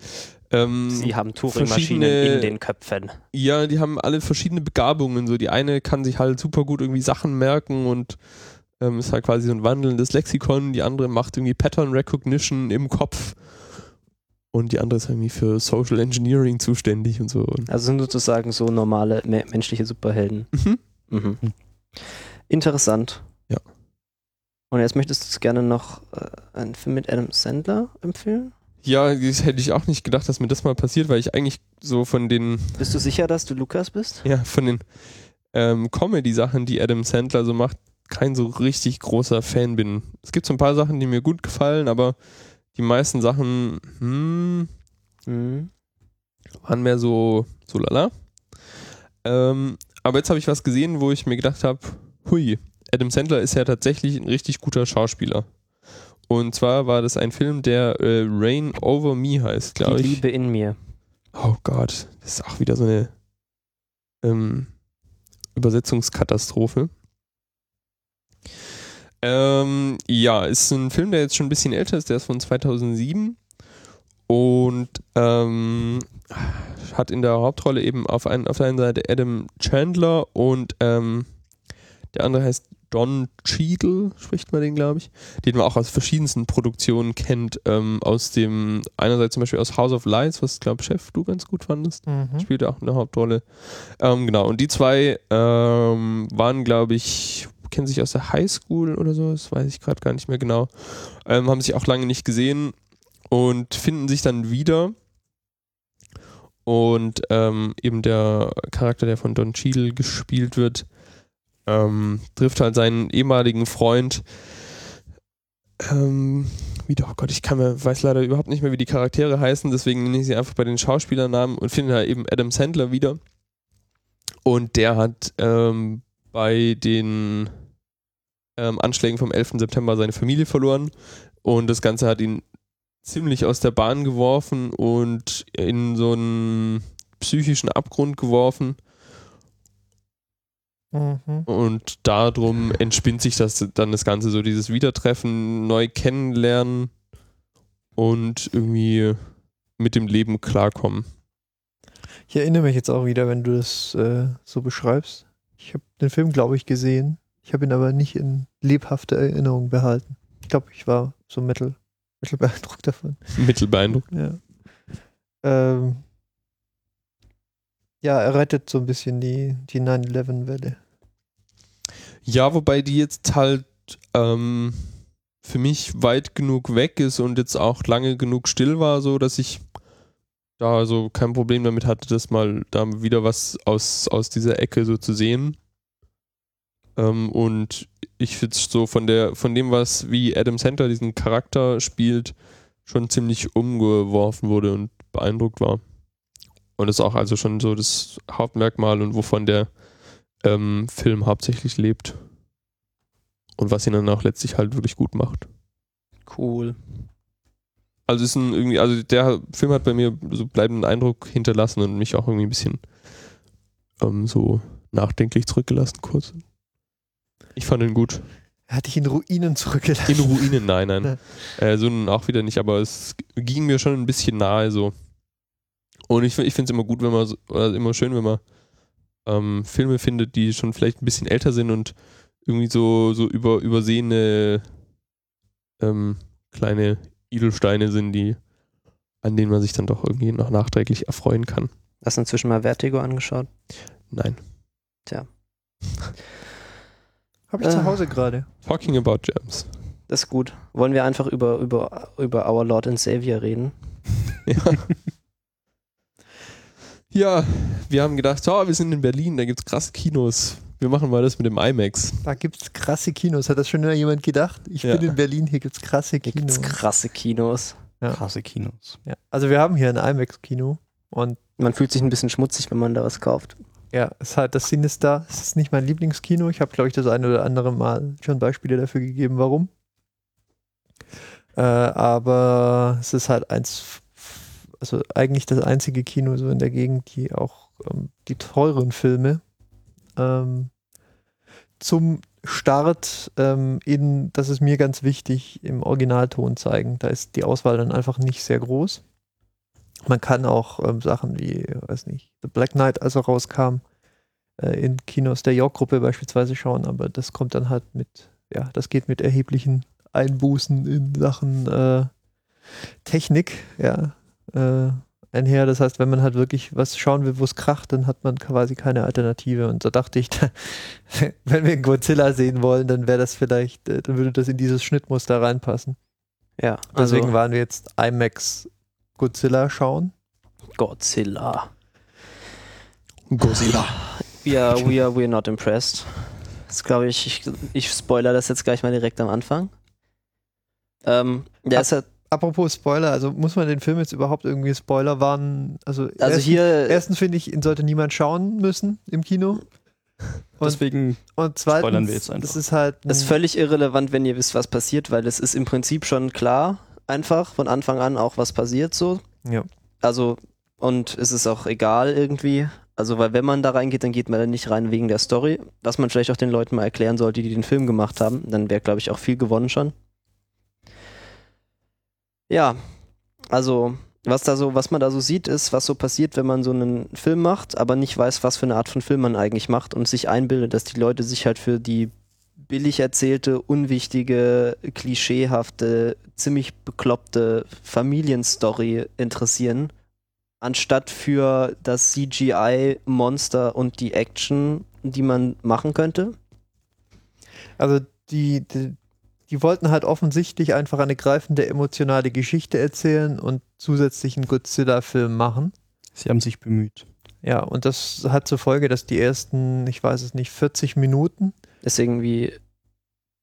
Ähm, Sie haben Turing-Maschinen in den Köpfen. Ja, die haben alle verschiedene Begabungen. So, die eine kann sich halt super gut irgendwie Sachen merken und ähm, ist halt quasi so ein wandelndes Lexikon. Die andere macht irgendwie Pattern Recognition im Kopf. Und die andere ist irgendwie für Social Engineering zuständig und so. Also sind sozusagen so normale me menschliche Superhelden. mhm. Mhm. Interessant. Ja. Und jetzt möchtest du gerne noch äh, einen Film mit Adam Sandler empfehlen? Ja, das hätte ich auch nicht gedacht, dass mir das mal passiert, weil ich eigentlich so von den, Bist du sicher, dass du Lukas bist? ja, von den ähm, Comedy-Sachen, die Adam Sandler so macht, kein so richtig großer Fan bin. Es gibt so ein paar Sachen, die mir gut gefallen, aber die meisten Sachen, hm, Mhm. waren mehr so, so lala. Ähm, aber jetzt habe ich was gesehen, wo ich mir gedacht habe, hui, Adam Sandler ist ja tatsächlich ein richtig guter Schauspieler. Und zwar war das ein Film, der äh, Rain Over Me heißt, glaube Die ich. Liebe in mir. Oh Gott, das ist auch wieder so eine ähm, Übersetzungskatastrophe. Ähm, ja, ist ein Film, der jetzt schon ein bisschen älter ist, der ist von 2007 und ähm, hat in der Hauptrolle eben auf, ein, auf der einen Seite Adam Chandler und ähm, der andere heißt Don Cheadle, spricht man den, glaube ich, den man auch aus verschiedensten Produktionen kennt, ähm, aus dem, einerseits zum Beispiel aus House of Lies, was, glaube Chef, du ganz gut fandest Mhm. spielt auch eine Hauptrolle. Ähm, genau, und die zwei ähm, waren, glaube ich, kennen sich aus der Highschool oder so, das weiß ich gerade gar nicht mehr genau. Ähm, haben sich auch lange nicht gesehen und finden sich dann wieder. Und ähm, eben der Charakter, der von Don Cheadle gespielt wird, ähm, trifft halt seinen ehemaligen Freund. Ähm, wieder, oh Gott, ich kann mir, weiß leider überhaupt nicht mehr, wie die Charaktere heißen, deswegen nenne ich sie einfach bei den Schauspielernamen und finde da eben Adam Sandler wieder. Und der hat ähm, bei den ähm, Anschlägen vom 11. September seine Familie verloren und das Ganze hat ihn ziemlich aus der Bahn geworfen und in so einen psychischen Abgrund geworfen. Mhm. Und darum entspinnt sich das dann das Ganze so, dieses Wiedertreffen, neu kennenlernen und irgendwie mit dem Leben klarkommen. Ich erinnere mich jetzt auch wieder, wenn du das äh, so beschreibst. Ich habe den Film, glaube ich, gesehen. Ich habe ihn aber nicht in lebhafter Erinnerung behalten. Ich glaube, ich war so mittel, mittel beeindruckt davon. Mittelbeeindruckt. Ja. Ähm, ja, er rettet so ein bisschen die, die 9-11-Welle. Ja, wobei die jetzt halt ähm, für mich weit genug weg ist und jetzt auch lange genug still war, so dass ich da so kein Problem damit hatte, das mal da wieder was aus, aus dieser Ecke so zu sehen. Ähm, und ich finde es so von der, von dem, was wie Adam Center diesen Charakter spielt, schon ziemlich umgeworfen wurde und beeindruckt war. Und das ist auch also schon so das Hauptmerkmal und wovon der ähm, Film hauptsächlich lebt. Und was ihn dann auch letztlich halt wirklich gut macht. Cool. Also ist ein irgendwie, also der Film hat bei mir so bleibenden Eindruck hinterlassen und mich auch irgendwie ein bisschen ähm, so nachdenklich zurückgelassen kurz. Ich fand ihn gut. Er hat dich in Ruinen zurückgelassen. In Ruinen, nein, nein. äh, so auch wieder nicht, aber es ging mir schon ein bisschen nahe so. Und ich, ich finde es immer gut, wenn man, so, oder immer schön, wenn man ähm, Filme findet, die schon vielleicht ein bisschen älter sind und irgendwie so, so über, übersehene ähm, kleine Edelsteine sind, die, an denen man sich dann doch irgendwie noch nachträglich erfreuen kann. Hast du inzwischen mal Vertigo angeschaut? Nein. Habe ich Äh. zu Hause gerade. Talking about Gems. Das ist gut. Wollen wir einfach über, über, über Our Lord and Savior reden? Ja. Ja, wir haben gedacht, oh, wir sind in Berlin, da gibt es krasse Kinos. Wir machen mal das mit dem IMAX. Da gibt es krasse Kinos. Hat das schon mal jemand gedacht? Ich Ja. bin in Berlin, hier gibt es krasse Hier Kinos. gibt's krasse Kinos. Ja. Krasse Kinos. Ja. Also wir haben hier ein IMAX-Kino und Man fühlt sich ein bisschen schmutzig, wenn man da was kauft. ja, es ist halt das Sinister. Es ist nicht mein Lieblingskino. Ich habe, glaube ich, das eine oder andere Mal schon Beispiele dafür gegeben, warum. Äh, aber es ist halt eins, also eigentlich das einzige Kino so in der Gegend, die auch ähm, die teuren Filme ähm, zum Start ähm, in, das ist mir ganz wichtig, im Originalton zeigen. Da ist die Auswahl dann einfach nicht sehr groß. Man kann auch ähm, Sachen wie, weiß nicht, The Black Knight, als er rauskam, äh, in Kinos der York-Gruppe beispielsweise schauen, aber das kommt dann halt mit, ja, das geht mit erheblichen Einbußen in Sachen äh, Technik, ja, äh, einher. Das heißt, wenn man halt wirklich was schauen will, wo es kracht, dann hat man quasi keine Alternative. Und da dachte ich, wenn wir Godzilla sehen wollen, dann wäre das vielleicht, äh, dann würde das in dieses Schnittmuster reinpassen. Ja, also Deswegen waren wir jetzt IMAX Godzilla schauen. Godzilla. Godzilla. We are, we are, we are not impressed. Das glaube ich, ich, ich spoiler das jetzt gleich mal direkt am Anfang. Ähm, der Ab- ist halt, Apropos Spoiler, also muss man den Film jetzt überhaupt irgendwie Spoiler warnen? Also, also erstens, hier, erstens finde ich, ihn sollte niemand schauen müssen im Kino. Und, Deswegen, und zweitens, spoilern wir jetzt einfach. das ist halt ein- ist völlig irrelevant, wenn ihr wisst, was passiert, weil es ist im Prinzip schon klar, einfach von Anfang an auch, was passiert so. Ja. Also, und es ist auch egal irgendwie. Also, weil wenn man da reingeht, dann geht man da nicht rein wegen der Story. Was man vielleicht auch den Leuten mal erklären sollte, die den Film gemacht haben. Dann wäre, glaube ich, auch viel gewonnen schon. Ja, also, was da so, was man da so sieht, ist, was so passiert, wenn man so einen Film macht, aber nicht weiß, was für eine Art von Film man eigentlich macht und sich einbildet, dass die Leute sich halt für die billig erzählte, unwichtige, klischeehafte, ziemlich bekloppte Familienstory interessieren, anstatt für das CGI-Monster und die Action, die man machen könnte. Also die, die, die wollten halt offensichtlich einfach eine greifende emotionale Geschichte erzählen und zusätzlich einen Godzilla-Film machen. sie haben sich bemüht. Ja, und das hat zur Folge, dass die ersten, ich weiß es nicht, 40 Minuten, Ist irgendwie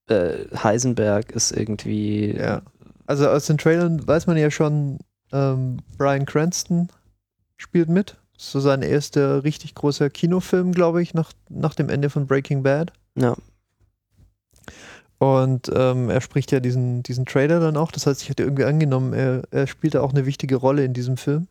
äh, Heisenberg ist irgendwie ja. Also aus den Trailern weiß man ja schon, ähm, Brian Cranston spielt mit. So sein erster richtig großer Kinofilm, glaube ich, nach, nach dem Ende von Breaking Bad. Ja. Und ähm, er spricht ja diesen, diesen Trailer dann auch. Das heißt, ich hatte irgendwie angenommen, er, er spielt da auch eine wichtige Rolle in diesem Film.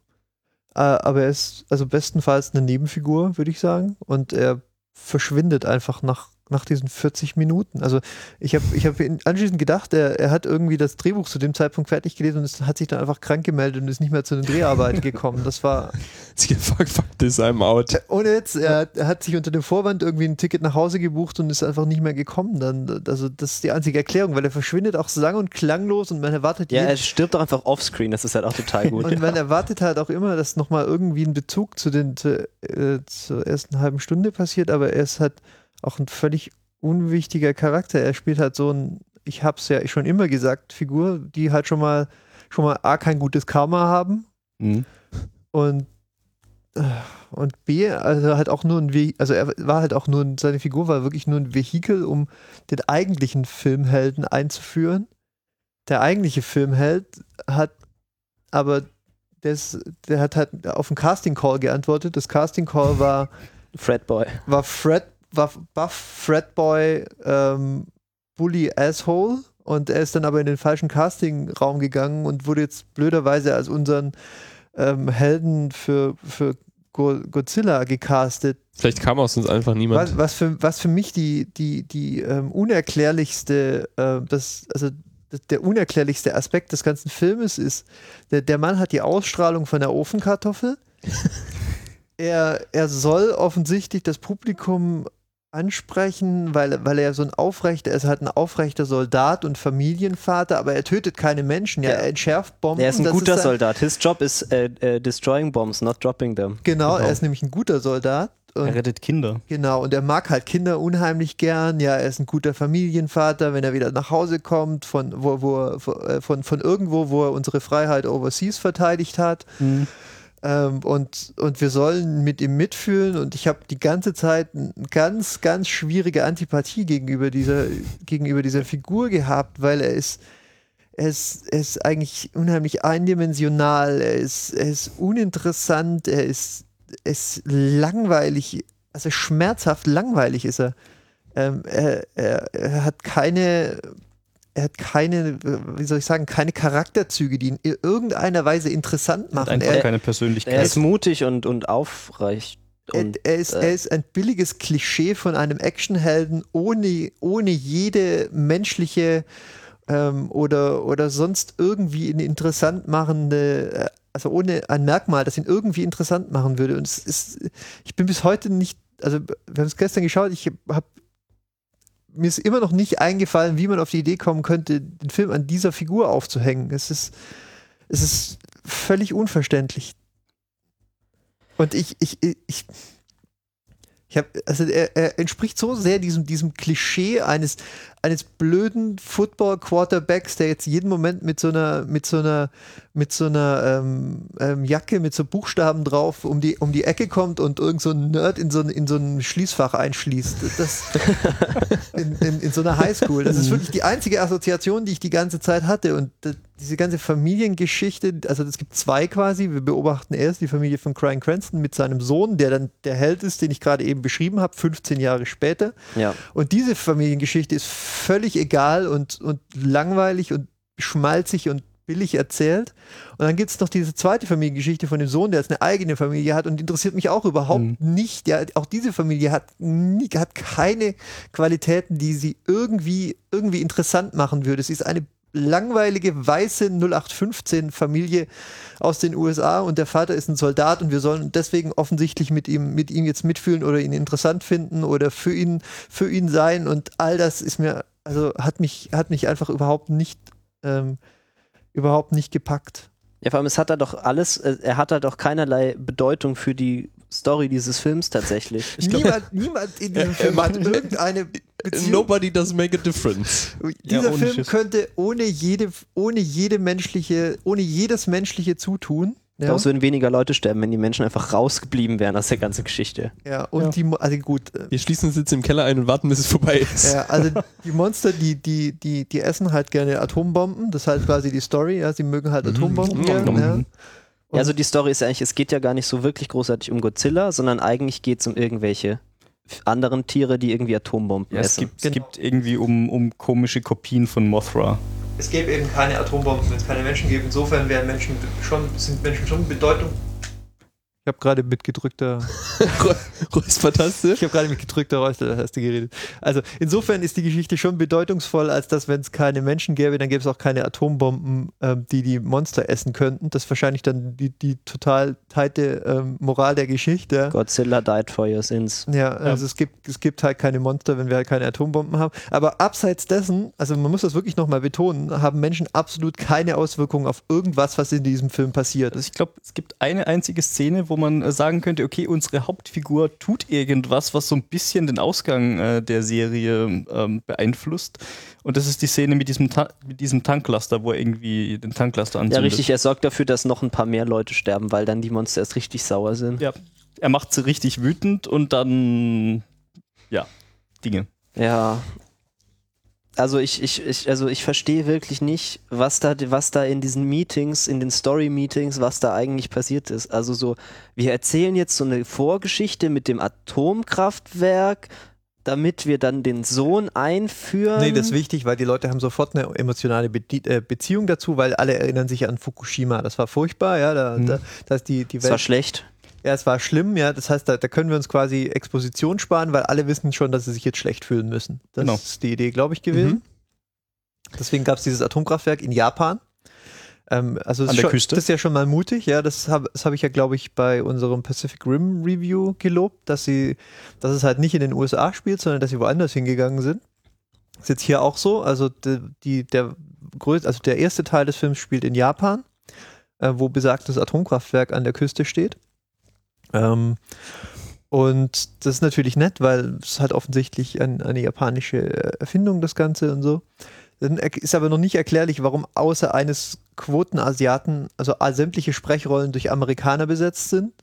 Äh, aber er ist also bestenfalls eine Nebenfigur, würde ich sagen. Und er verschwindet einfach nach nach diesen 40 Minuten. Also ich habe ich hab anschließend gedacht, er, er hat irgendwie das Drehbuch zu dem Zeitpunkt fertig gelesen und es hat sich dann einfach krank gemeldet und ist nicht mehr zu den Dreharbeiten gekommen. Das war. fuck, fuck this, I'm out. Ohne jetzt, er, er, hat sich unter dem Vorwand irgendwie ein Ticket nach Hause gebucht und ist einfach nicht mehr gekommen. Dann, also das ist die einzige Erklärung, weil er verschwindet auch sang- und klanglos und man erwartet. Ja, er stirbt auch einfach offscreen, das ist halt auch total gut. und man erwartet halt auch immer, dass nochmal irgendwie ein Bezug zu den zu, äh, zur ersten halben Stunde passiert, aber er ist halt auch ein völlig unwichtiger Charakter. Er spielt halt so ein, ich hab's ja schon immer gesagt, Figur, die halt schon mal, schon mal A, kein gutes Karma haben mhm. und, äh, und B, also halt auch nur ein, Ve also er war halt auch nur, seine Figur war wirklich nur ein Vehikel, um den eigentlichen Filmhelden einzuführen. Der eigentliche Filmheld hat aber des, der hat halt auf einen Casting Call geantwortet. Das Casting Call war Fred Boy. War Fred war Buff Fredboy ähm, Bully Asshole und er ist dann aber in den falschen Casting-Raum gegangen und wurde jetzt blöderweise als unseren ähm, Helden für, für Godzilla gecastet. Vielleicht kam aus uns einfach niemand. Was, was, für, was für mich die, die, die ähm, unerklärlichste, äh, das, also der unerklärlichste Aspekt des ganzen Filmes ist, der, der Mann hat die Ausstrahlung von der Ofenkartoffel. er, er soll offensichtlich das Publikum ansprechen, weil, weil er so ein aufrechter, er ist halt ein aufrechter Soldat und Familienvater, aber er tötet keine Menschen, ja, ja. er entschärft Bomben. Er ist ein guter ist Soldat. His job is uh, uh, destroying bombs, not dropping them. Genau, genau. er ist nämlich ein guter Soldat. Und, er rettet Kinder. Genau, und er mag halt Kinder unheimlich gern. Ja, er ist ein guter Familienvater, wenn er wieder nach Hause kommt, von, wo, wo, äh, von, von irgendwo, wo er unsere Freiheit overseas verteidigt hat. Mhm. Ähm, und, und wir sollen mit ihm mitfühlen. Und ich habe die ganze Zeit eine ganz, ganz schwierige Antipathie gegenüber dieser, gegenüber dieser Figur gehabt, weil er ist, er ist, er ist eigentlich unheimlich eindimensional, er ist, er ist uninteressant, er ist, er ist langweilig, also schmerzhaft langweilig ist er. Ähm, er, er, er hat keine er hat keine, wie soll ich sagen, keine Charakterzüge, die ihn in irgendeiner Weise interessant machen. Er, keine Persönlichkeit. Er ist mutig und, und aufrecht. Und, er, er, ist, äh, er ist ein billiges Klischee von einem Actionhelden ohne, ohne jede menschliche ähm, oder, oder sonst irgendwie eine interessant machende, äh, also ohne ein Merkmal, das ihn irgendwie interessant machen würde. Und es ist, ich bin bis heute nicht, also wir haben es gestern geschaut, ich habe mir ist immer noch nicht eingefallen, wie man auf die Idee kommen könnte, den Film an dieser Figur aufzuhängen. Es ist, es ist völlig unverständlich. Und ich, ich, ich, ich habe, also er, er, entspricht so sehr diesem, diesem Klischee eines, eines blöden Football-Quarterbacks, der jetzt jeden Moment mit so einer, mit so einer, mit so einer ähm, ähm, Jacke mit so Buchstaben drauf um die, um die Ecke kommt und irgend so ein Nerd in so ein, in so ein Schließfach einschließt. Das, in, in, in so einer Highschool. Das ist wirklich die einzige Assoziation, die ich die ganze Zeit hatte. Und diese ganze Familiengeschichte, also es gibt zwei quasi. Wir beobachten erst die Familie von Crying Cranston mit seinem Sohn, der dann der Held ist, den ich gerade eben beschrieben habe, 15 Jahre später. Ja. Und diese Familiengeschichte ist völlig egal und, und langweilig und schmalzig und billig erzählt. Und dann gibt es noch diese zweite Familiengeschichte von dem Sohn, der jetzt eine eigene Familie hat und interessiert mich auch überhaupt mhm. nicht. Ja, auch diese Familie hat, nie, hat keine Qualitäten, die sie irgendwie, irgendwie interessant machen würde. Sie ist eine langweilige weiße 0815 Familie aus den USA und der Vater ist ein Soldat und wir sollen deswegen offensichtlich mit ihm mit ihm jetzt mitfühlen oder ihn interessant finden oder für ihn für ihn sein und all das ist mir also hat mich hat mich einfach überhaupt nicht ähm, überhaupt nicht gepackt. Ja, vor allem, es hat er doch alles, äh, er hat halt auch keinerlei Bedeutung für die Story dieses Films tatsächlich. niemand, niemand in diesem Film hat irgendeine Beziehung. Nobody does make a difference. Dieser ja, Film Schiss. könnte ohne jede, ohne jede menschliche, ohne jedes menschliche Zutun ja. Daraus würden weniger Leute sterben, wenn die Menschen einfach rausgeblieben wären aus der ganzen Geschichte. Ja, und ja. die, also gut. Äh, Wir schließen uns jetzt im Keller ein und warten, bis es vorbei ist. Ja, also die Monster, die, die, die, die essen halt gerne Atombomben. Das ist halt quasi die Story, ja. Sie mögen halt mhm. Atombomben mhm. gerne, ja. Ja, also die Story ist eigentlich, es geht ja gar nicht so wirklich großartig um Godzilla, sondern eigentlich geht es um irgendwelche anderen Tiere, die irgendwie Atombomben ja, essen. Es gibt, genau. es gibt irgendwie um, um komische Kopien von Mothra es gäbe eben keine Atombomben, wenn es keine Menschen gäbe. Insofern wären Menschen schon, sind Menschen schon Bedeutung. Ich habe gerade mit gedrückter, Räuspertaste. ich habe gerade mit gedrückter Räuspertaste geredet. Also insofern ist die Geschichte schon bedeutungsvoll, als dass wenn es keine Menschen gäbe, dann gäbe es auch keine Atombomben, ähm, die die Monster essen könnten. Das ist wahrscheinlich dann die, die total teite ähm, Moral der Geschichte. Godzilla died for your sins. Ja, also es gibt es gibt halt keine Monster, wenn wir halt keine Atombomben haben. Aber abseits dessen, also man muss das wirklich nochmal betonen, haben Menschen absolut keine Auswirkungen auf irgendwas, was in diesem Film passiert. Also ich glaube, es gibt eine einzige Szene, wo man äh, sagen könnte, okay, unsere Hauptfigur tut irgendwas, was so ein bisschen den Ausgang äh, der Serie ähm, beeinflusst. Und das ist die Szene mit diesem, Ta mit diesem Tanklaster, wo er irgendwie den Tanklaster Ja, anzündet. richtig, er sorgt dafür, dass noch ein paar mehr Leute sterben, weil dann die Monster erst richtig sauer sind. Ja, er macht sie richtig wütend und dann, ja, Dinge. Ja. Also ich, ich, ich, also ich verstehe wirklich nicht, was da, was da in diesen Meetings, in den Story-Meetings, was da eigentlich passiert ist. Also so, wir erzählen jetzt so eine Vorgeschichte mit dem Atomkraftwerk, damit wir dann den Sohn einführen. Nee, das ist wichtig, weil die Leute haben sofort eine emotionale Be äh, Beziehung dazu, weil alle erinnern sich an Fukushima. Das war furchtbar, ja. Da, Mhm. da, da ist die, die das war Welt. schlecht. Ja, es war schlimm, ja. Das heißt, da, da können wir uns quasi Exposition sparen, weil alle wissen schon, dass sie sich jetzt schlecht fühlen müssen. Das Genau. ist die Idee, glaube ich, gewesen. Deswegen gab es dieses Atomkraftwerk in Japan. Ähm, also An ist der schon, Küste. Das ist ja schon mal mutig, ja. Das habe das hab ich ja, glaube ich, bei unserem Pacific Rim Review gelobt, dass sie, dass es halt nicht in den USA spielt, sondern dass sie woanders hingegangen sind. Ist jetzt hier auch so. Also die, die, der größte, also der erste Teil des Films spielt in Japan, äh, wo besagtes Atomkraftwerk an der Küste steht. Ähm, und das ist natürlich nett, weil es halt offensichtlich ein, eine japanische Erfindung, das Ganze und so. Dann ist aber noch nicht erklärlich, warum außer eines Quotenasiaten, also sämtliche Sprechrollen durch Amerikaner besetzt sind.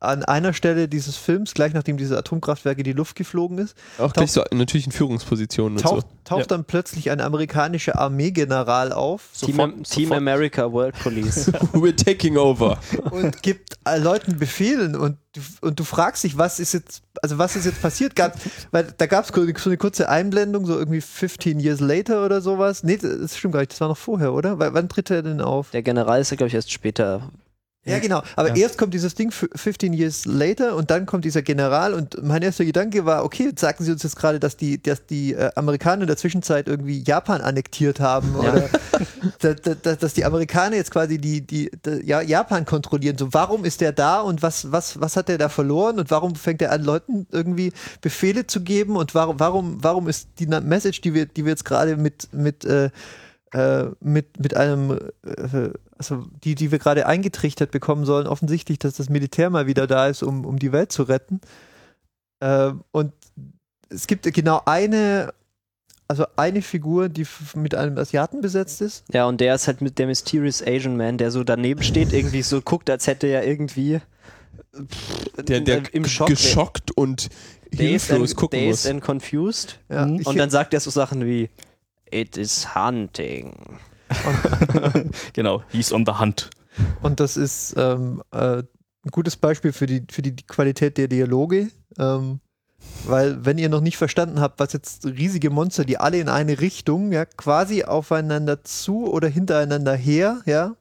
An einer Stelle dieses Films, gleich nachdem dieses Atomkraftwerk in die Luft geflogen ist, Auch gleich so natürlich in Führungspositionen und so. taucht, taucht dann plötzlich ein amerikanischer Armeegeneral auf Team, Am- Team America World Police. We're taking over. und gibt äh, Leuten Befehlen und, du- und du fragst dich, was ist jetzt, also was ist jetzt passiert? Gab, weil da gab es so eine kurze Einblendung, so irgendwie 15 years later oder sowas. Nee, das stimmt gar nicht, das war noch vorher, oder? Weil, wann tritt er denn auf? Der General ist ja, glaube ich, erst später. Ja, genau. Aber Ja. erst kommt dieses Ding f- 15 years later und dann kommt dieser General und mein erster Gedanke war, okay, sagen sie uns jetzt gerade, dass die, dass die äh, Amerikaner in der Zwischenzeit irgendwie Japan annektiert haben Ja. oder da, da, da, dass die Amerikaner jetzt quasi die, die, die ja, Japan kontrollieren. So, warum ist der da und was, was, was hat der da verloren und warum fängt er an, Leuten irgendwie Befehle zu geben und warum, warum, warum ist die Message, die wir, die wir jetzt gerade mit, mit äh, äh, mit, mit einem, äh, also die, die wir gerade eingetrichtert bekommen sollen, offensichtlich, dass das Militär mal wieder da ist, um, um die Welt zu retten. Äh, und es gibt genau eine, also eine Figur, die mit einem Asiaten besetzt ist. Ja, und der ist halt mit der Mysterious Asian Man, der so daneben steht, irgendwie so guckt, als hätte er irgendwie Der, der im Schock. geschockt und Dazed hilflos and, gucken dazed muss. and confused. Ja, Mhm. Und dann sagt er so Sachen wie It is hunting. genau, he's on the hunt. Und das ist ähm, äh, ein gutes Beispiel für die, für die Qualität der Dialoge. Ähm, weil, wenn ihr noch nicht verstanden habt, was jetzt riesige Monster, die alle in eine Richtung, ja, quasi aufeinander zu oder hintereinander her, ja,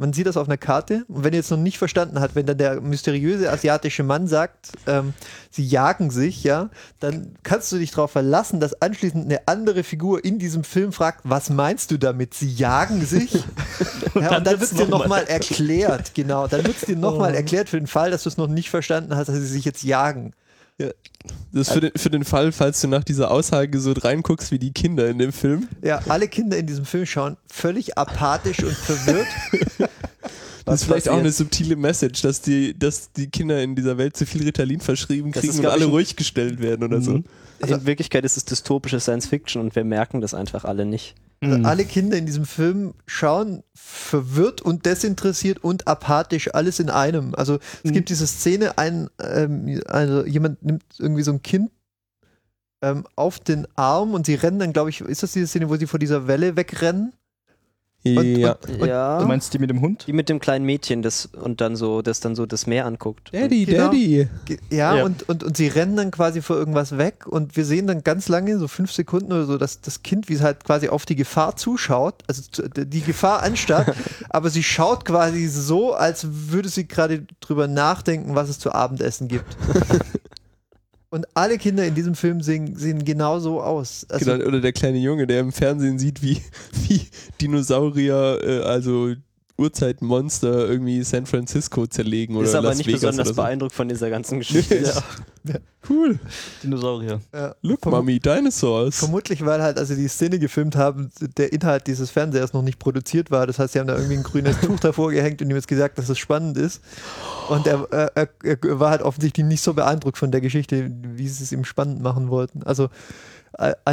man sieht das auf einer Karte. Und wenn ihr jetzt noch nicht verstanden habt, wenn dann der mysteriöse asiatische Mann sagt, ähm, sie jagen sich, ja, dann kannst du dich darauf verlassen, dass anschließend eine andere Figur in diesem Film fragt, was meinst du damit? Sie jagen sich? ja, und dann, wird's wird es dir noch mal nochmal erklärt, genau. Dann wird es dir nochmal erklärt für den Fall, dass du es noch nicht verstanden hast, dass sie sich jetzt jagen. Das ist für den, für den Fall, falls du nach dieser Aussage so reinguckst wie die Kinder in dem Film. Ja, alle Kinder in diesem Film schauen völlig apathisch und verwirrt. Das ist vielleicht auch eine passiert? subtile Message, dass die, dass die Kinder in dieser Welt zu viel Ritalin verschrieben kriegen ist, und alle ruhig gestellt werden oder so. Mhm. in Wirklichkeit ist es dystopische Science Fiction und wir merken das einfach alle nicht. Also Mhm. alle Kinder in diesem Film schauen verwirrt und desinteressiert und apathisch, alles in einem. Also es Mhm. gibt diese Szene, ein, ähm, also jemand nimmt irgendwie so ein Kind ähm, auf den Arm und sie rennen dann, glaube ich, ist das diese Szene, wo sie vor dieser Welle wegrennen? Ja. ja. Du meinst die mit dem Hund? die mit dem kleinen Mädchen, das und dann so, das dann so das Meer anguckt. Daddy, Genau. Daddy. Ja, Ja. Und, und, und sie rennen dann quasi vor irgendwas weg und wir sehen dann ganz lange, so fünf Sekunden oder so, dass das Kind, wie es halt quasi auf die Gefahr zuschaut, also die Gefahr anstarrt, aber sie schaut quasi so, als würde sie gerade drüber nachdenken, was es zu Abendessen gibt. Und alle Kinder in diesem Film sehen, sehen genau so aus. Also, Genau, oder der kleine Junge, der im Fernsehen sieht, wie, wie Dinosaurier, äh, also Urzeitmonster irgendwie San Francisco zerlegen oder ist aber Las nicht Vegas besonders so. beeindruckt von dieser ganzen Geschichte. Cool. Dinosaurier. ja, Look, vermu- Mommy, Dinosaurs. Vermutlich, weil halt, als sie die Szene gefilmt haben, der Inhalt dieses Fernsehers noch nicht produziert war. Das heißt, sie haben da irgendwie ein grünes Tuch davor gehängt und ihm jetzt gesagt, dass es spannend ist. Und er, er, er, war halt offensichtlich nicht so beeindruckt von der Geschichte, wie sie es ihm spannend machen wollten. Also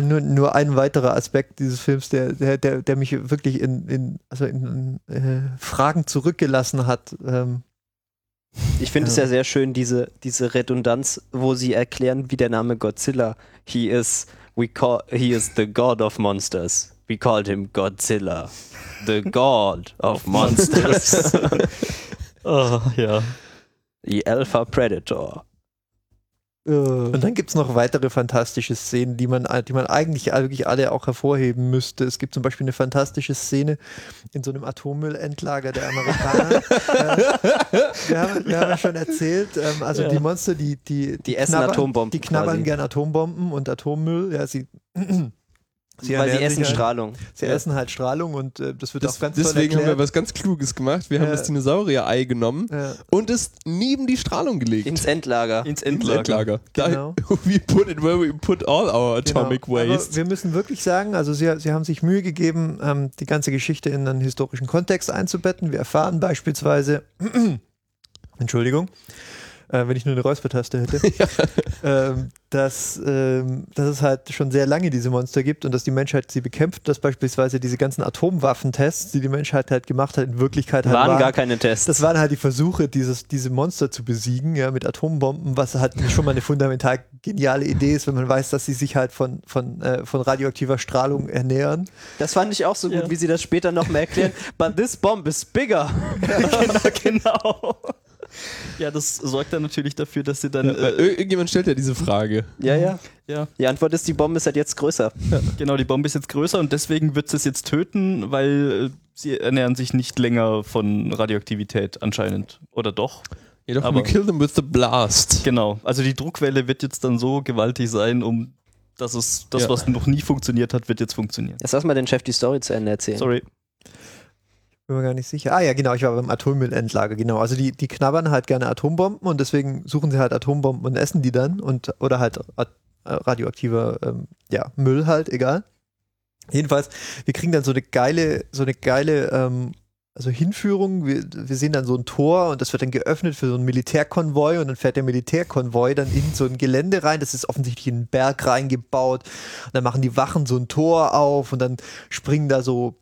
nur, nur ein weiterer Aspekt dieses Films, der, der, der, der mich wirklich in, in, also in äh, Fragen zurückgelassen hat. Ähm, Ich finde es Ja. ja sehr schön, diese, diese Redundanz, wo sie erklären, wie der Name Godzilla, he is, we call, he is the god of monsters. We called him Godzilla. The god of monsters. Oh, ja. The Alpha Predator. Und dann gibt es noch weitere fantastische Szenen, die man, die man eigentlich wirklich alle auch hervorheben müsste. Es gibt zum Beispiel eine fantastische Szene in so einem Atommüllendlager der Amerikaner. äh, wir haben, wir haben ja schon erzählt, ähm, also Ja. die Monster, die, die, Die essen knabbern, Atombomben Die knabbern quasi. gern Atombomben und Atommüll. Ja, sie, sie Weil sie essen halt, Strahlung. Sie essen halt Strahlung und äh, das wird Das, auch ganz toll deswegen haben wir was ganz Kluges gemacht. Wir haben Ja. das Dinosaurier-Ei genommen Ja. und es neben die Strahlung gelegt. Ins Endlager. Ins Ins Endlager. Endlager. Genau. Da, we put it where we put all our atomic Genau. Aber waste. wir müssen wirklich sagen, also sie, sie haben sich Mühe gegeben, ähm, die ganze Geschichte in einen historischen Kontext einzubetten. Wir erfahren beispielsweise, Entschuldigung, äh, wenn ich nur eine Räuspertaste hätte, ähm, dass, ähm, dass es halt schon sehr lange diese Monster gibt und dass die Menschheit sie bekämpft, dass beispielsweise diese ganzen Atomwaffentests, die die Menschheit halt gemacht hat, in Wirklichkeit halt Waren waren, gar keine Tests. das waren halt die Versuche, dieses, diese Monster zu besiegen, ja, mit Atombomben, was halt schon mal eine fundamental geniale Idee ist, wenn man weiß, dass sie sich halt von, von, äh, von radioaktiver Strahlung ernähren. Das fand ich auch so gut, Ja. wie sie das später noch mal erklären. But this bomb is bigger. genau, genau. Ja, das sorgt dann natürlich dafür, dass sie dann. Ja, äh, irgendjemand stellt ja diese Frage. Ja, ja. ja, Die Antwort ist, die Bombe ist halt jetzt größer. genau, die Bombe ist jetzt größer und deswegen wird sie es jetzt töten, weil äh, sie ernähren sich nicht länger von Radioaktivität anscheinend. Oder doch? Jedoch, Aber- we kill them with the blast. Genau. Also die Druckwelle wird jetzt dann so gewaltig sein, um dass es das, Ja. was noch nie funktioniert hat, wird jetzt funktionieren. Jetzt lass mal den Chef die Story zu Ende erzählen. Sorry. Bin mir gar nicht sicher. Ah ja, genau, ich war beim Atommüllendlager, genau. Also die, die knabbern halt gerne Atombomben und deswegen suchen sie halt Atombomben und essen die dann und oder halt äh, radioaktiver ähm, ja, Müll halt, egal. Jedenfalls, wir kriegen dann so eine geile, so eine geile ähm, also Hinführung. Wir, wir sehen dann so ein Tor und das wird dann geöffnet für so einen Militärkonvoi und dann fährt der Militärkonvoi dann in so ein Gelände rein. Das ist offensichtlich in einen Berg reingebaut. Und dann machen die Wachen so ein Tor auf und dann springen da so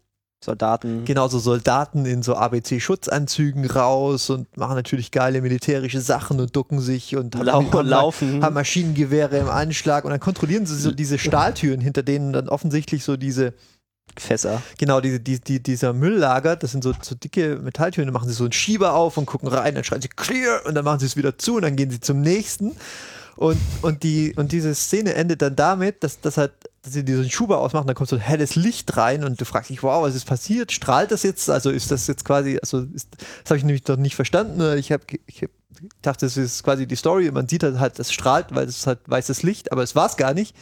Soldaten. genauso Soldaten in so ABC-Schutzanzügen raus und machen natürlich geile militärische Sachen und ducken sich und haben, Lau haben, laufen. haben Maschinengewehre im Anschlag und dann kontrollieren sie so diese Stahltüren, hinter denen dann offensichtlich so diese, Fässer. genau, diese, die, die, dieser Müll das sind so, so dicke Metalltüren, dann machen sie so einen Schieber auf und gucken rein, dann schreien sie clear und dann machen sie es wieder zu und dann gehen sie zum nächsten. Und, und, die, und diese Szene endet dann damit, dass, dass halt dass sie diesen Schuber ausmachen, dann kommt so ein helles Licht rein und du fragst dich, wow, was ist passiert? Strahlt das jetzt? Also ist das jetzt quasi, also ist, das habe ich nämlich noch nicht verstanden. Ich habe ich hab gedacht, das ist quasi die Story. Man sieht halt, halt das strahlt, weil es halt weißes Licht, aber es war es gar nicht.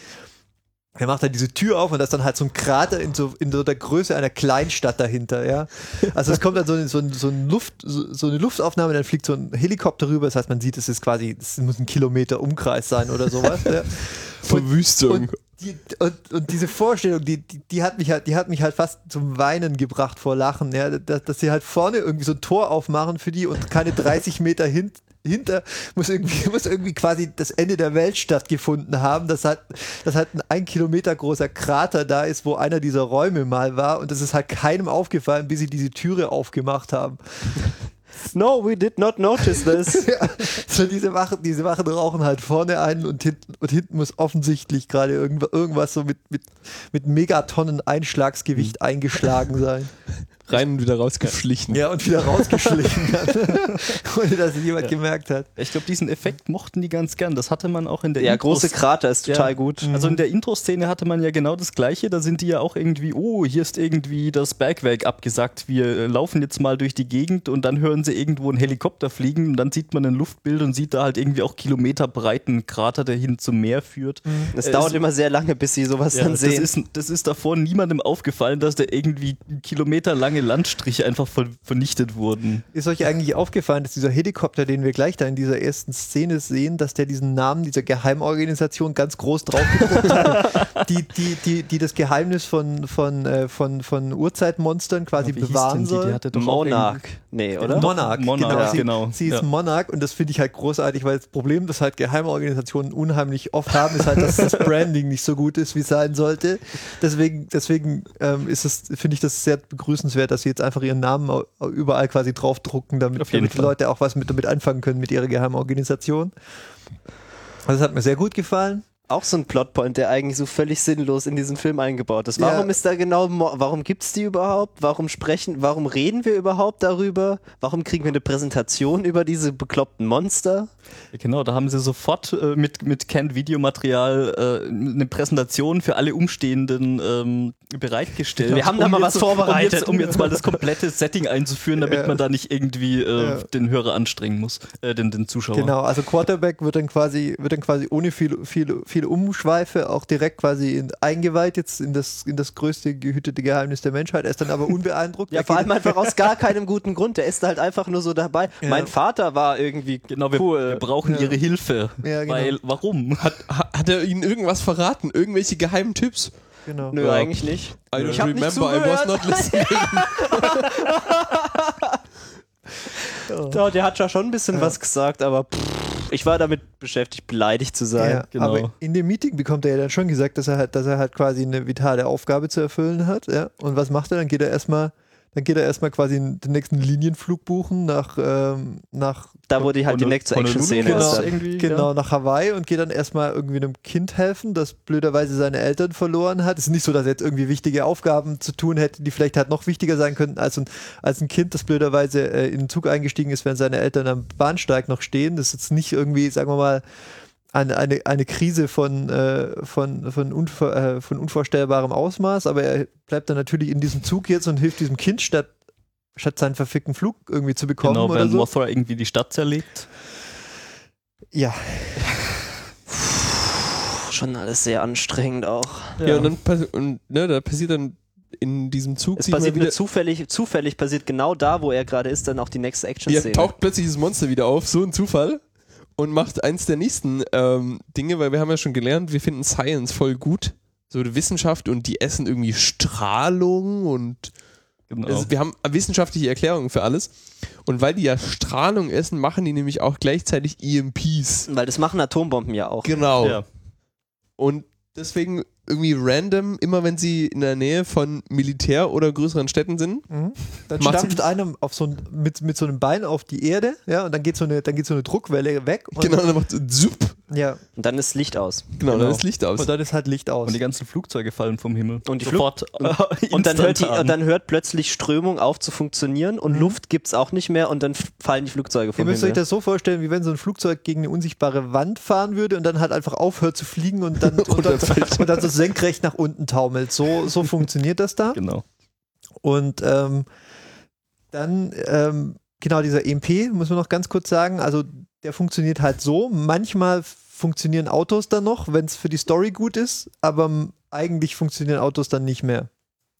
Er macht halt diese Tür auf und da ist dann halt so ein Krater in so, in so der Größe einer Kleinstadt dahinter, ja. Also es kommt dann so, eine- so, ein- so, ein Luft, so, so eine Luftaufnahme, dann fliegt so ein Helikopter rüber, das heißt, man sieht, es ist quasi, es muss ein Kilometer Umkreis sein oder sowas. ja. Verwüstung. Und, die, und, und diese Vorstellung, die, die, die, hat mich halt, die hat mich halt fast zum Weinen gebracht vor Lachen, ja, dass, dass sie halt vorne irgendwie so ein Tor aufmachen für die und keine 30 Meter hin, hinter muss irgendwie, muss irgendwie quasi das Ende der Welt stattgefunden haben, dass halt, dass halt ein ein Kilometer großer Krater da ist, wo einer dieser Räume mal war und das ist halt keinem aufgefallen, bis sie diese Türe aufgemacht haben. No, we did not notice this. Ja, so diese Wachen, diese Wachen rauchen halt vorne ein und hinten, und hinten muss offensichtlich gerade irgendwas, irgendwas so mit, mit, mit Megatonnen Einschlagsgewicht eingeschlagen sein. rein und wieder rausgeschlichen. Ja, und wieder rausgeschlichen hat. Ohne dass es jemand Ja. gemerkt hat. Ich glaube, diesen Effekt mochten die ganz gern. Das hatte man auch in der Der Intros- große Krater ist total Ja. gut. Also in der Intro-Szene hatte man ja genau das Gleiche. Da sind die ja auch irgendwie, oh, hier ist irgendwie das Bergwerk abgesagt. Wir äh, laufen jetzt mal durch die Gegend und dann hören sie irgendwo einen Helikopter fliegen und dann sieht man ein Luftbild und sieht da halt irgendwie auch kilometerbreiten Krater, der hin zum Meer führt. Es Äh, dauert immer sehr lange, bis sie sowas Ja, dann das, sehen. ist, das ist davor niemandem aufgefallen, dass da irgendwie kilometerlange Landstriche einfach ver vernichtet wurden. Ist euch eigentlich aufgefallen, dass dieser Helikopter, den wir gleich da in dieser ersten Szene sehen, dass der diesen Namen dieser Geheimorganisation ganz groß drauf hat, die, die, die, die das Geheimnis von, von, äh, von, von Urzeitmonstern quasi Wie hieß bewahren denn die? soll? Die hatte doch Monarch. Nee, oder? Monarch, Monarch, genau. ja. Sie, genau. sie ist Ja. Monarch und das finde ich halt großartig, weil das Problem, das halt Geheimorganisationen unheimlich oft haben, ist halt, dass das Branding nicht so gut ist, wie es sein sollte. Deswegen, deswegen ähm, ist es, finde ich das sehr begrüßenswert, dass sie jetzt einfach ihren Namen überall quasi draufdrucken, damit, damit die. Leute auch was mit, damit anfangen können mit ihrer Geheimorganisation. Also das hat mir sehr gut gefallen. Auch so ein Plotpoint, der eigentlich so völlig sinnlos in diesen Film eingebaut ist. Ja. Warum ist da genau, warum gibt's die überhaupt? Warum sprechen, warum reden wir überhaupt darüber? Warum kriegen wir eine Präsentation über diese bekloppten Monster? Ja, Genau, da haben sie sofort äh, mit, mit Canned Videomaterial äh, eine Präsentation für alle Umstehenden ähm, bereitgestellt. Wir haben da mal was vorbereitet. Um jetzt, um jetzt mal das komplette Setting einzuführen, damit Ja. man da nicht irgendwie äh, Ja. den Hörer anstrengen muss, äh, den, den Zuschauer. Genau, also Quarterback wird dann quasi, wird dann quasi ohne viele, viele, viele Umschweife auch direkt quasi in, eingeweiht jetzt in das, in das größte gehütete Geheimnis der Menschheit. Er ist dann aber unbeeindruckt. Ja, vor allem einfach aus gar keinem guten Grund. Der ist halt einfach nur so dabei. Ja. Mein Vater war irgendwie Genau, wir, cool. wir brauchen Ja. ihre Hilfe. Ja, genau. Weil, warum? Hat, ha- hat er ihnen irgendwas verraten? Irgendwelche geheimen Tipps? Genau. Nö, Ja. eigentlich nicht. I don't Ich hab nicht remember, I was zugehört. not listening. Ja, der hat ja schon ein bisschen was gesagt, aber pff, ich war damit beschäftigt, beleidigt zu sein. Ja, genau. Aber in dem Meeting bekommt er ja dann schon gesagt, dass er halt, dass er halt quasi eine vitale Aufgabe zu erfüllen hat. Ja? Und was macht er? Dann geht er erstmal, dann geht er erstmal quasi den nächsten Linienflug buchen nach, ähm, nach Da wurde die halt die nächste Action-Szene. Honolulu ist Genau, ja. nach Hawaii und geht dann erstmal irgendwie einem Kind helfen, das blöderweise seine Eltern verloren hat. Es ist nicht so, dass er jetzt irgendwie wichtige Aufgaben zu tun hätte, die vielleicht halt noch wichtiger sein könnten als ein, als ein Kind, das blöderweise äh, in den Zug eingestiegen ist, während seine Eltern am Bahnsteig noch stehen. Das ist jetzt nicht irgendwie, sagen wir mal, eine, eine, eine Krise von, äh, von, von, unver, äh, von unvorstellbarem Ausmaß, aber er bleibt dann natürlich in diesem Zug jetzt und hilft diesem Kind, statt, statt seinen verfickten Flug irgendwie zu bekommen Genau, während so. Mothra irgendwie die Stadt zerlegt. Ja, Schon alles sehr anstrengend auch. Ja, und dann passi- und, ne, da passiert dann in diesem Zug Es passiert wieder, nur zufällig, zufällig passiert genau da, wo er gerade ist, dann auch die nächste ja, Action-Szene. taucht plötzlich dieses Monster wieder auf, so ein Zufall. Und macht eins der nächsten ähm, Dinge, weil wir haben ja schon gelernt, wir finden Science voll gut. So die Wissenschaft und die essen irgendwie Strahlung und Genau. Also wir haben wissenschaftliche Erklärungen für alles. Und weil die ja Strahlung essen, machen die nämlich auch gleichzeitig EMPs. Weil das machen Atombomben ja auch. Genau. ja. Und deswegen irgendwie random, immer wenn sie in der Nähe von Militär oder größeren Städten sind. Mhm. Dann stampft einer auf so ein, mit, mit so einem Bein auf die Erde, ja, und dann geht so eine, dann geht so eine Druckwelle weg. Und, Genau, dann macht so zup. Ja, Und dann ist Licht aus. Genau, Genau. dann ist Licht aus. und dann ist halt Licht aus. Und die ganzen Flugzeuge fallen vom Himmel. Und die Sofort. äh, Und dann, hört die, und dann hört plötzlich Strömung auf zu funktionieren und Mhm. Luft gibt es auch nicht mehr und dann fallen die Flugzeuge Ihr vom müsst euch Himmel. das so vorstellen, wie wenn so ein Flugzeug gegen eine unsichtbare Wand fahren würde und dann halt einfach aufhört zu fliegen und dann, und dann, und dann so senkrecht nach unten taumelt. So, so funktioniert das da. Genau. Und ähm, dann, ähm, genau, dieser EMP, muss man noch ganz kurz sagen, also der funktioniert halt so. Manchmal funktionieren Autos dann noch, wenn es für die Story gut ist, aber eigentlich funktionieren Autos dann nicht mehr.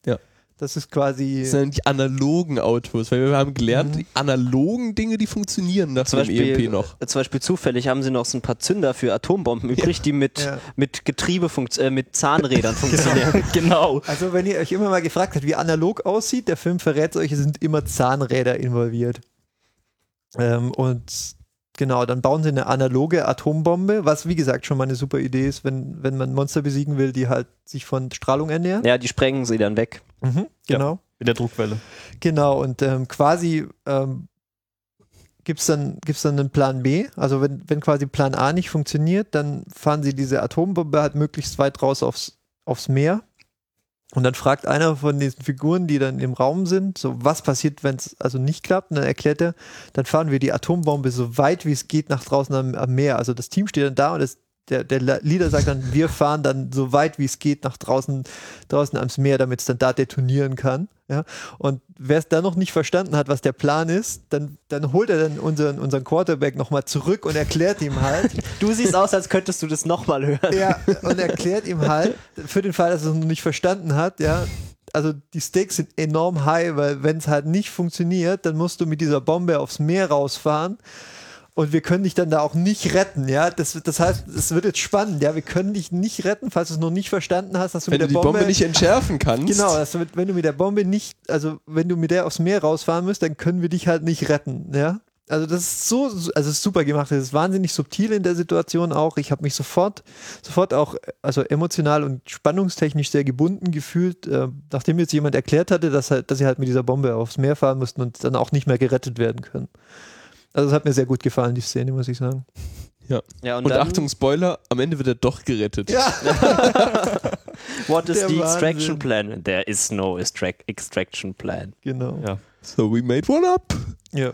Ja. Das ist quasi. Das sind die analogen Autos, weil wir haben gelernt, Mhm. die analogen Dinge, die funktionieren nach Zum dem Beispiel, EMP noch. äh, zum Beispiel zufällig haben sie noch so ein paar Zünder für Atombomben übrig, die mit, Ja. mit Getriebe, funkt- äh, mit Zahnrädern funktionieren. genau. Also, wenn ihr euch immer mal gefragt habt, wie analog aussieht, der Film verrät euch, es sind immer Zahnräder involviert. Ähm, und genau, dann bauen sie eine analoge Atombombe, was wie gesagt schon mal eine super Idee ist, wenn, wenn man Monster besiegen will, die halt sich von Strahlung ernähren. Ja, die sprengen sie dann weg. Mhm, genau. Mit der Druckwelle. Genau, und ähm, quasi ähm, gibt es dann, gibt's dann einen Plan B. Also wenn, wenn quasi Plan A nicht funktioniert, dann fahren sie diese Atombombe halt möglichst weit raus aufs, aufs Meer. Und dann fragt einer von diesen Figuren, die dann im Raum sind, so was passiert, wenn es also nicht klappt. Und dann erklärt er, dann fahren wir die Atombombe so weit wie es geht nach draußen am, am Meer. Also das Team steht dann da und das, der, der Leader sagt dann, wir fahren dann so weit wie es geht nach draußen, draußen ans Meer, damit es dann da detonieren kann. Ja? Und wer es dann noch nicht verstanden hat, was der Plan ist, dann, dann holt er dann unseren, unseren Quarterback nochmal zurück und erklärt ihm halt. Du siehst aus, als könntest du das nochmal hören. ja, und erklärt ihm halt, für den Fall, dass er es noch nicht verstanden hat, ja, also die Stakes sind enorm high, weil wenn es halt nicht funktioniert, dann musst du mit dieser Bombe aufs Meer rausfahren und wir können dich dann da auch nicht retten, ja. Das, das heißt, es wird jetzt spannend, ja. Wir können dich nicht retten, falls du es noch nicht verstanden hast, dass du Wenn mit du der die Bombe, nicht entschärfen kannst. Genau, dass du mit, wenn du mit der Bombe nicht, also wenn du mit der aufs Meer rausfahren musst, dann können wir dich halt nicht retten, ja. Also das ist so, also ist super gemacht. Das ist wahnsinnig subtil in der Situation auch. Ich habe mich sofort, sofort auch, also emotional und spannungstechnisch sehr gebunden gefühlt, äh, nachdem jetzt jemand erklärt hatte, dass, halt, dass sie halt mit dieser Bombe aufs Meer fahren mussten und dann auch nicht mehr gerettet werden können. Also es hat mir sehr gut gefallen, die Szene, muss ich sagen. Ja. Ja, und, Und Achtung, Spoiler, am Ende wird er doch gerettet. Ja, what is der the Wahnsinn. extraction plan? There is no extract extraction plan. genau. Ja. So we made one up. Ja.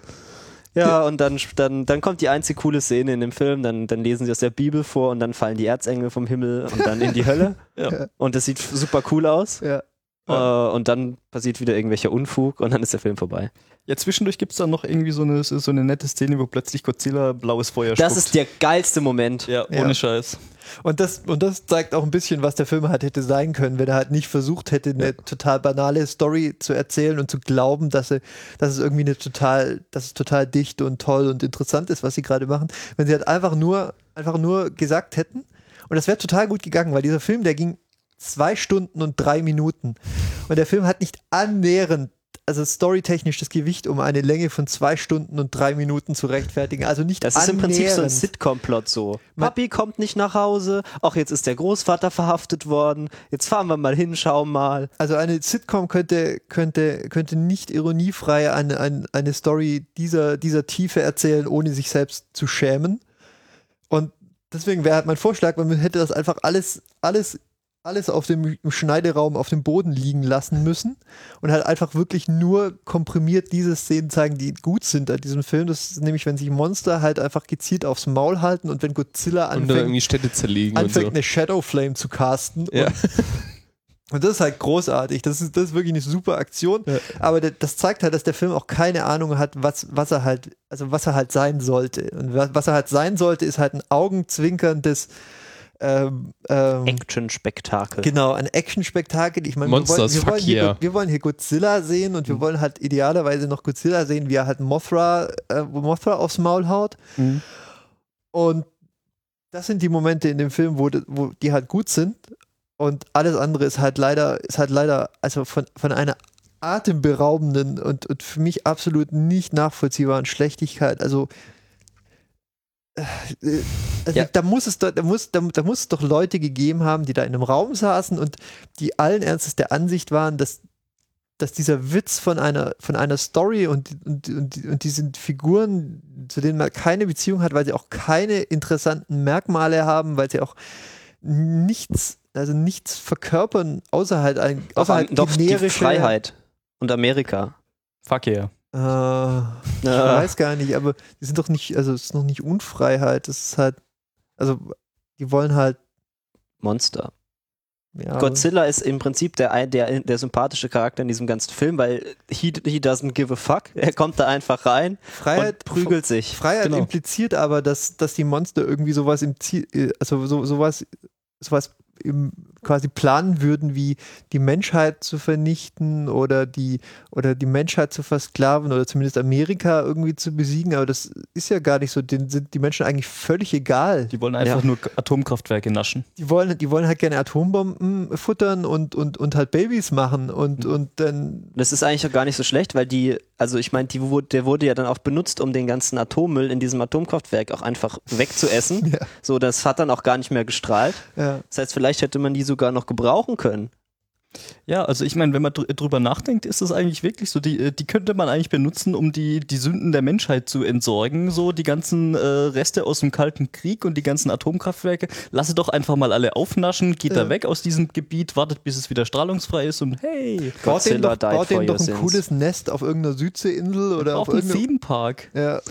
Ja, und dann, dann, dann kommt die einzige coole Szene in dem Film, dann, dann lesen sie aus der Bibel vor und dann fallen die Erzengel vom Himmel und dann in die Hölle. Ja. Und das sieht super cool aus. Ja. Äh, und dann passiert wieder irgendwelcher Unfug und dann ist der Film vorbei. Ja, zwischendurch gibt es dann noch irgendwie so eine, so eine nette Szene, wo plötzlich Godzilla blaues Feuer Das spuckt. ist der geilste Moment. ja, Ja. ohne Scheiß. Und das, und das zeigt auch ein bisschen, was der Film halt hätte sein können, wenn er halt nicht versucht hätte, eine total banale Story zu erzählen und zu glauben, dass, er, dass es irgendwie eine total, dass es total dicht und toll und interessant ist, was sie gerade machen. Wenn sie halt einfach nur, einfach nur gesagt hätten, und das wäre total gut gegangen, weil dieser Film, der ging zwei Stunden und drei Minuten. Und der Film hat nicht annähernd, also storytechnisch das Gewicht, um eine Länge von zwei Stunden und drei Minuten zu rechtfertigen. Also nicht Das ist im Prinzip so ein annähernd. Sitcom-Plot so. Papi kommt nicht nach Hause, ach, jetzt ist der Großvater verhaftet worden, jetzt fahren wir mal hin, schauen mal. Also eine Sitcom könnte, könnte, könnte nicht ironiefrei eine, eine, eine Story dieser, dieser Tiefe erzählen, ohne sich selbst zu schämen. Und deswegen wäre halt mein Vorschlag, man hätte das einfach alles, alles, alles auf dem Schneideraum auf dem Boden liegen lassen müssen und halt einfach wirklich nur komprimiert diese Szenen zeigen, die gut sind an diesem Film. Das ist nämlich, wenn sich Monster halt einfach gezielt aufs Maul halten und wenn Godzilla Und anfängt, irgendwie Städte zerlegen und anfängt so. eine Shadow Flame zu casten Ja. und und das ist halt großartig. Das ist, das ist wirklich eine super Aktion. Ja. Aber das zeigt halt, dass der Film auch keine Ahnung hat, was, was er halt, also was er halt sein sollte. Und was, was er halt sein sollte, ist halt ein augenzwinkerndes ähm, ähm, Action-Spektakel. Genau, ein Action-Spektakel. Ich meine, wir wollen, wir, wollen hier, yeah. wir wollen hier Godzilla sehen und wir wollen halt idealerweise noch Godzilla sehen, wie er halt Mothra, äh, Mothra aufs Maul haut. Mhm. Und das sind die Momente in dem Film, wo, wo die halt gut sind. Und alles andere ist halt leider, ist halt leider, also von, von einer atemberaubenden und, und für mich absolut nicht nachvollziehbaren Schlechtigkeit. Also, also Ja. da muss es doch, da muss, da, da muss es doch Leute gegeben haben, die da in einem Raum saßen und die allen Ernstes der Ansicht waren, dass dass dieser Witz von einer, von einer Story und, und, und, und diesen Figuren, zu denen man keine Beziehung hat, weil sie auch keine interessanten Merkmale haben, weil sie auch nichts, also nichts verkörpern, außer halt ein Doch, außer doch die generische- Freiheit und Amerika. Fuck yeah. Äh, ich Ja. weiß gar nicht, aber die sind doch nicht, also es ist noch nicht Unfreiheit, es ist halt, also die wollen halt, Monster. ja, Godzilla ist im Prinzip der, der, der sympathische Charakter in diesem ganzen Film, weil he, he doesn't give a fuck. Er kommt da einfach rein Freiheit und prügelt sich. Freiheit Genau. impliziert aber, dass, dass die Monster irgendwie sowas im Ziel, äh, also so, sowas, sowas im, quasi planen würden, wie die Menschheit zu vernichten oder die, oder die Menschheit zu versklaven oder zumindest Amerika irgendwie zu besiegen. Aber das ist ja gar nicht so. Denen sind die Menschen eigentlich völlig egal. Die wollen einfach Ja. nur Atomkraftwerke naschen. Die wollen, die wollen halt gerne Atombomben futtern und, und, und halt Babys machen und, und dann Das ist eigentlich auch gar nicht so schlecht, weil die, also ich meine, die wurde, der wurde ja dann auch benutzt, um den ganzen Atommüll in diesem Atomkraftwerk auch einfach wegzuessen. Ja. So, das hat dann auch gar nicht mehr gestrahlt. ja. Das heißt, vielleicht hätte man die sogar noch gebrauchen können. Ja, also ich meine, wenn man dr drüber nachdenkt, ist das eigentlich wirklich so, die, äh, die könnte man eigentlich benutzen, um die, die Sünden der Menschheit zu entsorgen. So die ganzen äh, Reste aus dem Kalten Krieg und die ganzen Atomkraftwerke. Lasse doch einfach mal alle aufnaschen, geht Ja. da weg aus diesem Gebiet, wartet, bis es wieder strahlungsfrei ist und hey, Baut denen doch, died baut denen doch ein sins. cooles Nest auf irgendeiner Südseeinsel oder auf, auf einem irgendeinem. Themenpark. Ja,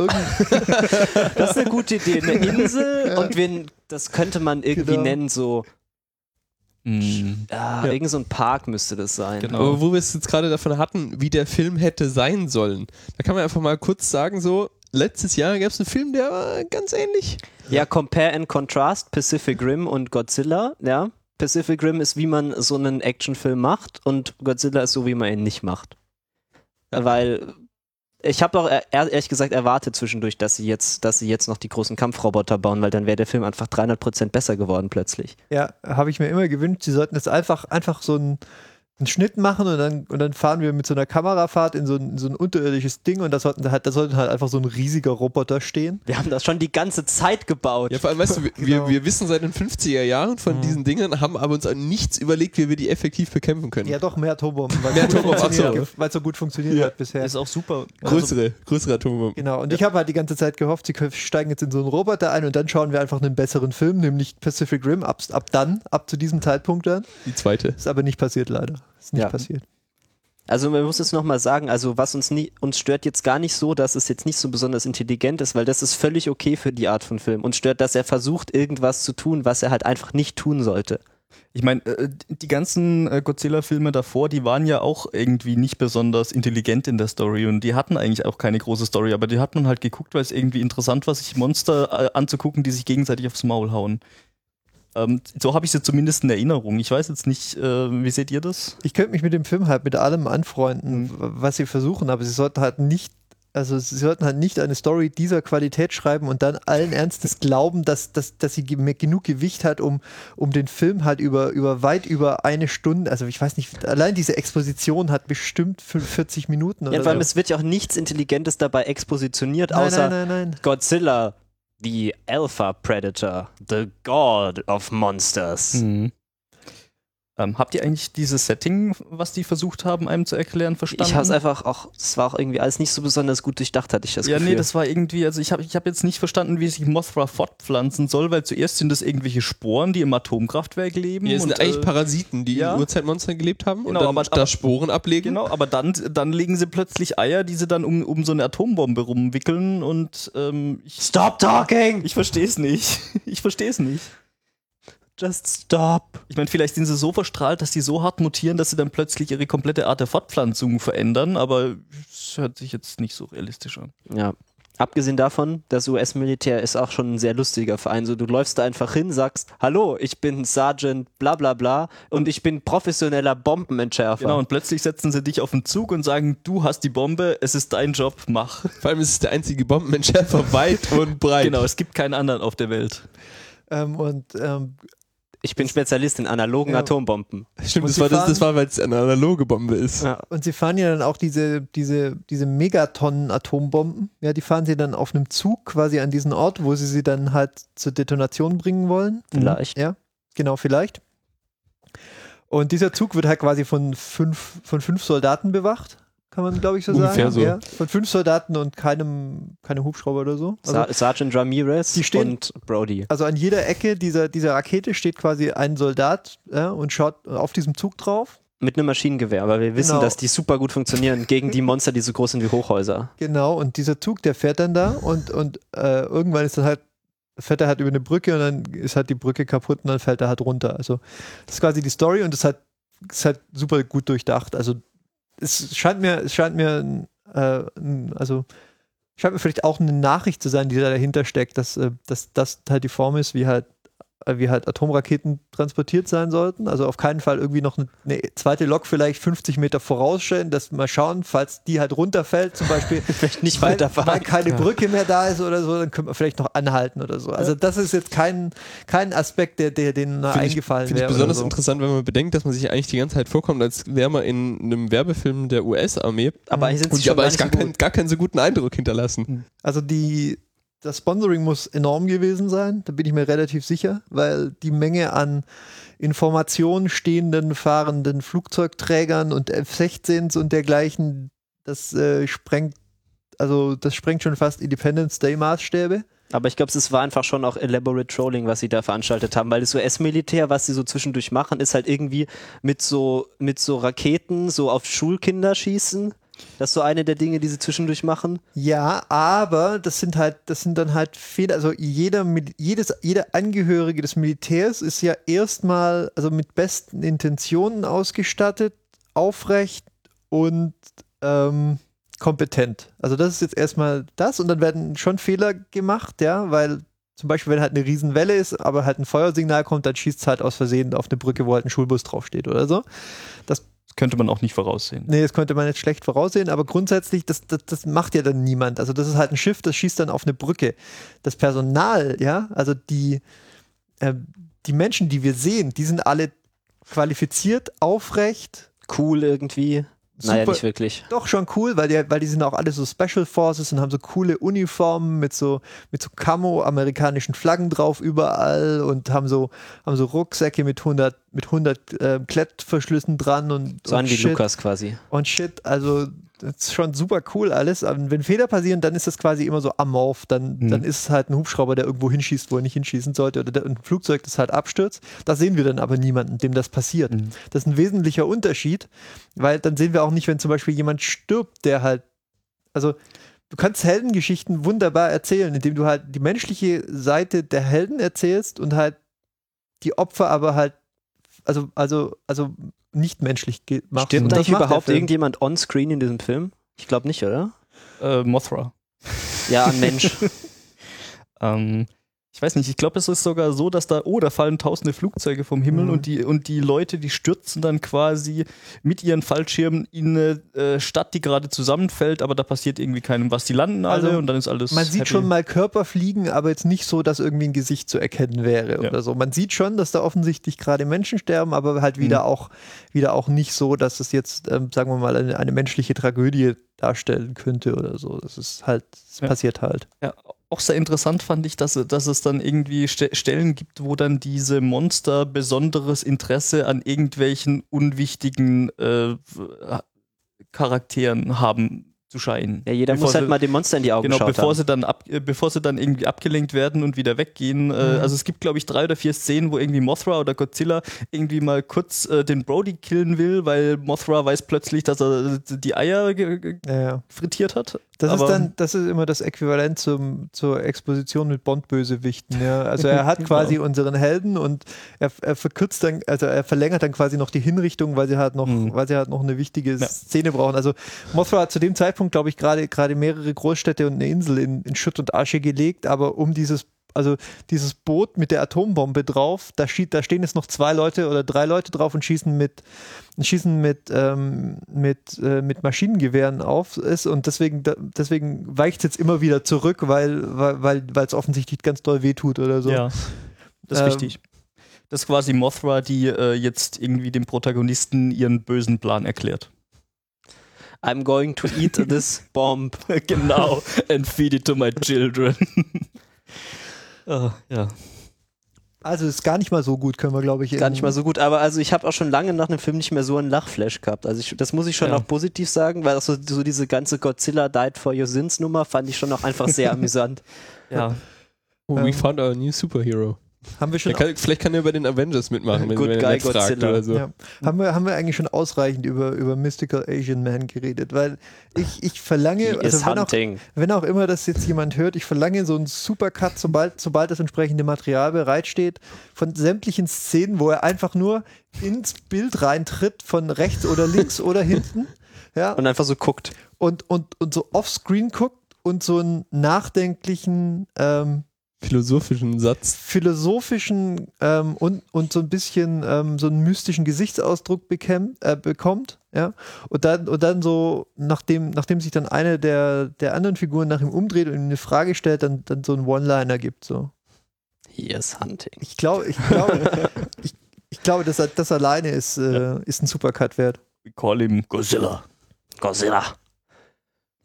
Das ist eine gute Idee. Eine Insel und wenn, das könnte man irgendwie Genau. nennen, so, Mhm. ah, Ja. irgend so ein Park müsste das sein. Genau. Aber wo wir es jetzt gerade davon hatten, wie der Film hätte sein sollen, da kann man einfach mal kurz sagen, so, letztes Jahr gab es einen Film, der war ganz ähnlich. Ja, Compare and Contrast, Pacific Rim und Godzilla, ja. Pacific Rim ist, wie man so einen Actionfilm macht und Godzilla ist so, wie man ihn nicht macht. Weil ich habe auch ehr- ehrlich gesagt erwartet zwischendurch, dass sie jetzt, dass sie jetzt noch die großen Kampfroboter bauen, weil dann wäre der Film einfach 300% besser geworden plötzlich. ja, habe ich mir immer gewünscht, sie sollten jetzt einfach, einfach so einen, einen Schnitt machen und dann, und dann fahren wir mit so einer Kamerafahrt in so ein, in so ein unterirdisches Ding und da sollten halt, da sollten halt einfach so ein riesiger Roboter stehen. Wir haben das schon die ganze Zeit gebaut. Ja, vor allem, weißt du, wir, Genau. wir, wir wissen seit den 50er Jahren von Mhm. diesen Dingen, haben aber uns an nichts überlegt, wie wir die effektiv bekämpfen können. Ja, doch, mehr Atombomben, weil Mehr Atombomben, so. weil es so gut funktioniert Ja. hat bisher. Ist auch super. größere, größere Atombomben. Genau, und ich habe halt die ganze Zeit gehofft, sie steigen jetzt in so einen Roboter ein und dann schauen wir einfach einen besseren Film, nämlich Pacific Rim, ab, ab dann, ab zu diesem Zeitpunkt dann. Die zweite. Ist aber nicht passiert, leider. Ist nicht Ja. passiert. Also man muss es nochmal sagen, also was uns nie, uns stört jetzt gar nicht so, dass es jetzt nicht so besonders intelligent ist, weil das ist völlig okay für die Art von Film. Uns stört, dass er versucht, irgendwas zu tun, was er halt einfach nicht tun sollte. Ich meine, äh, die ganzen äh, Godzilla-Filme davor, die waren ja auch irgendwie nicht besonders intelligent in der Story und die hatten eigentlich auch keine große Story, aber die hat man halt geguckt, weil es irgendwie interessant war, sich Monster äh, anzugucken, die sich gegenseitig aufs Maul hauen. Ähm, so habe ich sie zumindest in Erinnerung. Ich weiß jetzt nicht, äh, wie seht ihr das? Ich könnte mich mit dem Film halt mit allem anfreunden, Mhm. was sie versuchen, aber sie sollten halt nicht, also sie sollten halt nicht eine Story dieser Qualität schreiben und dann allen Ernstes glauben, dass, dass, dass sie genug Gewicht hat, um, um den Film halt über, über weit über eine Stunde, also ich weiß nicht, allein diese Exposition hat bestimmt fün- 40 Minuten Ja, oder vor allem, so. es wird ja auch nichts Intelligentes dabei expositioniert, Nein, außer nein, nein, nein. Godzilla, the Alpha Predator, the God of Monsters. Mhm. Ähm, habt ihr eigentlich dieses Setting, was die versucht haben, einem zu erklären, verstanden? Ich habe es einfach auch, es war auch irgendwie alles nicht so besonders gut durchdacht, hatte ich das ja, Gefühl. nee, das war irgendwie, also ich habe ich hab jetzt nicht verstanden, wie sich Mothra fortpflanzen soll, weil zuerst sind das irgendwelche Sporen, die im Atomkraftwerk leben. Hier sind und, eigentlich äh, Parasiten, die ja. in Urzeitmonstern gelebt haben Genau, und dann aber- da aber- Sporen ablegen. Genau, aber dann, dann legen sie plötzlich Eier, die sie dann um, um so eine Atombombe rumwickeln und ähm, ich, Stop talking! ich verstehe es nicht. Ich verstehe es nicht. Just stop. Ich meine, vielleicht sind sie so verstrahlt, dass sie so hart mutieren, dass sie dann plötzlich ihre komplette Art der Fortpflanzung verändern, aber es hört sich jetzt nicht so realistisch an. Ja. Abgesehen davon, das US-Militär ist auch schon ein sehr lustiger Verein. So, du läufst da einfach hin, sagst, hallo, ich bin Sergeant bla bla bla und ich bin professioneller Bombenentschärfer. Genau, und plötzlich setzen sie dich auf den Zug und sagen, du hast die Bombe, es ist dein Job, mach. Vor allem ist es der einzige Bombenentschärfer weit und breit. Genau, es gibt keinen anderen auf der Welt. Ähm, und ähm, Ich bin Spezialist in analogen Ja. Atombomben. Stimmt, das war, das, das war, weil es eine analoge Bombe ist. Ja. Und sie fahren ja dann auch diese, diese, diese Megatonnen-Atombomben, ja, die fahren sie dann auf einem Zug quasi an diesen Ort, wo sie sie dann halt zur Detonation bringen wollen. Vielleicht. Ja, genau, vielleicht. Und dieser Zug wird halt quasi von fünf, von fünf Soldaten bewacht, kann man glaube ich so Ungefähr sagen. so. Ja, von fünf Soldaten und keinem, keinem Hubschrauber oder so. Also, Sa Sergeant Ramirez die stehen- und Brody. also an jeder Ecke dieser, dieser Rakete steht quasi ein Soldat ja, und schaut auf diesem Zug drauf. Mit einem Maschinengewehr, aber wir wissen, Genau. dass die super gut funktionieren gegen die Monster, die so groß sind wie Hochhäuser. Genau, und dieser Zug, der fährt dann da und, und äh, irgendwann ist dann halt, fährt er halt über eine Brücke und dann ist halt die Brücke kaputt und dann fällt er halt runter. Also das ist quasi die Story und das hat, ist halt super gut durchdacht. Also es scheint mir, es scheint mir, äh, also scheint mir vielleicht auch eine Nachricht zu sein, die da dahinter steckt, dass, äh, dass das halt die Form ist, wie halt wie halt Atomraketen transportiert sein sollten. Also auf keinen Fall irgendwie noch eine, eine zweite Lok vielleicht 50 Meter vorausstellen, dass mal schauen, falls die halt runterfällt, zum Beispiel, Vielleicht nicht weil, weiterfahren. weil keine Brücke mehr da ist oder so, dann können wir vielleicht noch anhalten oder so. Also das ist jetzt kein, kein Aspekt, der, der denen Finde ich- eingefallen wäre. besonders so. interessant, wenn man bedenkt, dass man sich eigentlich die ganze Zeit vorkommt, als wäre man in einem Werbefilm der US-Armee aber eigentlich sind und sie aber gar so gut. gar keinen so guten Eindruck hinterlassen. Also die, das Sponsoring muss enorm gewesen sein, da bin ich mir relativ sicher, weil die Menge an Informationen stehenden, fahrenden Flugzeugträgern und F-16s und dergleichen, das äh, sprengt, also das sprengt schon fast Independence Day Maßstäbe. Aber ich glaube, es war einfach schon auch elaborate Trolling, was sie da veranstaltet haben, weil das US-Militär, was sie so zwischendurch machen, ist halt irgendwie mit so, mit so Raketen so auf Schulkinder schießen. Das ist so eine der Dinge, die sie zwischendurch machen. Ja, aber das sind halt, das sind dann halt Fehler. Also jeder, jedes, jeder Angehörige des Militärs ist ja erstmal, also mit besten Intentionen ausgestattet, aufrecht und ähm, kompetent. Also das ist jetzt erstmal das und dann werden schon Fehler gemacht, ja, weil zum Beispiel, wenn halt eine Riesenwelle ist, aber halt ein Feuersignal kommt, dann schießt es halt aus Versehen auf eine Brücke, wo halt ein Schulbus draufsteht oder so. Das könnte man auch nicht voraussehen. Nee, das konnte man jetzt schlecht voraussehen, aber grundsätzlich, das, das, das macht ja dann niemand. Also das ist halt ein Schiff, das schießt dann auf eine Brücke. Das Personal, ja, also die, äh, die Menschen, die wir sehen, die sind alle qualifiziert, aufrecht, Cool irgendwie. Naja, Super. nicht wirklich. doch schon cool, weil die, weil die sind auch alle so Special Forces und haben so coole Uniformen mit so, mit so Camo, amerikanischen Flaggen drauf überall und haben so, haben so Rucksäcke mit 100, mit 100 äh, Klettverschlüssen dran und, So und an wie Shit Lukas quasi. und shit, also das ist schon super cool alles. Aber wenn Fehler passieren, dann ist das quasi immer so amorph. Dann, Mhm. dann ist es halt ein Hubschrauber, der irgendwo hinschießt, wo er nicht hinschießen sollte, oder der, ein Flugzeug, das halt abstürzt. Da sehen wir dann aber niemanden, dem das passiert. Mhm. Das ist ein wesentlicher Unterschied, weil dann sehen wir auch nicht, wenn zum Beispiel jemand stirbt, der halt, also du kannst Heldengeschichten wunderbar erzählen, indem du halt die menschliche Seite der Helden erzählst und halt die Opfer aber halt, also, also, also nicht menschlich ge- machst. Stimmt eigentlich überhaupt irgendjemand on-screen in diesem Film? Ich glaube nicht, oder? Äh, Mothra. Ja, ein Mensch. Ähm, ich weiß nicht, ich glaube, es ist sogar so, dass da, oh, da fallen tausende Flugzeuge vom Himmel Mhm. und, die, und die Leute, die stürzen dann quasi mit ihren Fallschirmen in eine äh, Stadt, die gerade zusammenfällt, aber da passiert irgendwie keinem was. Die landen alle Also, und dann ist alles. Man sieht happy. schon mal Körper fliegen, aber jetzt nicht so, dass irgendwie ein Gesicht zu erkennen wäre Ja. oder so. Man sieht schon, dass da offensichtlich gerade Menschen sterben, aber halt wieder Mhm. auch wieder auch nicht so, dass es jetzt, ähm, sagen wir mal, eine, eine menschliche Tragödie darstellen könnte oder so. Das ist halt, es Ja. passiert halt. Ja, auch sehr interessant fand ich, dass, dass es dann irgendwie Ste Stellen gibt, wo dann diese Monster besonderes Interesse an irgendwelchen unwichtigen äh, Charakteren haben zu scheinen. Ja, jeder muss halt sie- mal dem Monster in die Augen Genau, geschaut bevor haben. sie, dann ab, äh, bevor sie dann irgendwie abgelenkt werden und wieder weggehen. Äh, Mhm. also es gibt, glaube ich, drei oder vier Szenen, wo irgendwie Mothra oder Godzilla irgendwie mal kurz äh, den Brody killen will, weil Mothra weiß plötzlich, dass er äh, die Eier ge- ge- Ja, ja. frittiert hat. Das ist Aber- dann, das ist immer das Äquivalent zum, zur Exposition mit Bond-Bösewichten. Ja. Also er hat Genau. quasi unseren Helden und er, er verkürzt dann, also er verlängert dann quasi noch die Hinrichtung, weil sie halt noch, Mhm. weil sie halt noch eine wichtige Ja. Szene brauchen. Also Mothra hat zu dem Zeitpunkt, glaube ich, gerade gerade mehrere Großstädte und eine Insel in, in Schutt und Asche gelegt, aber um dieses also dieses Boot mit der Atombombe drauf, da, da stehen jetzt noch zwei Leute oder drei Leute drauf und schießen mit schießen mit ähm, mit äh, mit Maschinengewehren auf ist und deswegen da, deswegen weicht es jetzt immer wieder zurück, weil weil weil weil es offensichtlich ganz doll wehtut oder so. Ja, das ist Ähm, wichtig. Das ist quasi Mothra, die äh, jetzt irgendwie dem Protagonisten ihren bösen Plan erklärt. I'm going to eat this bomb. genau. And feed it to my children. Ah, ja. Also ist gar nicht mal so gut, können wir glaube ich. Gar nicht mal so gut, aber also ich habe auch schon lange nach einem Film nicht mehr so einen Lachflash gehabt. Also ich, das muss ich schon Ja. auch positiv sagen, weil auch so, so diese ganze Godzilla Died for Your Sins Nummer fand ich schon auch einfach sehr amüsant. ja. Oh, Ähm, we found our new superhero. Haben wir schon kann, vielleicht kann er bei den Avengers mitmachen, wenn, Good wenn er guy Godzilla. oder so. Ja. Haben, wir, haben wir eigentlich schon ausreichend über, über Mystical Asian Man geredet, weil ich, ich verlange, also wenn auch, hunting. wenn auch immer das jetzt jemand hört, ich verlange so einen Supercut, sobald, sobald das entsprechende Material bereitsteht, von sämtlichen Szenen, wo er einfach nur ins Bild reintritt, von rechts oder links oder hinten, ja, Und einfach so guckt. und, und, und so offscreen guckt und so einen nachdenklichen, ähm, Philosophischen Satz. philosophischen ähm, und, und so ein bisschen ähm, so einen mystischen Gesichtsausdruck bekäm, äh, bekommt, ja, und dann, und dann so, nachdem, nachdem sich dann eine der, der anderen Figuren nach ihm umdreht und ihm eine Frage stellt, dann, dann so einen One-Liner gibt, so. He is hunting. Ich glaube, ich glaube, ich, ich glaube, das, das alleine ist, äh, ist ein Supercut wert. We call him Godzilla. Godzilla.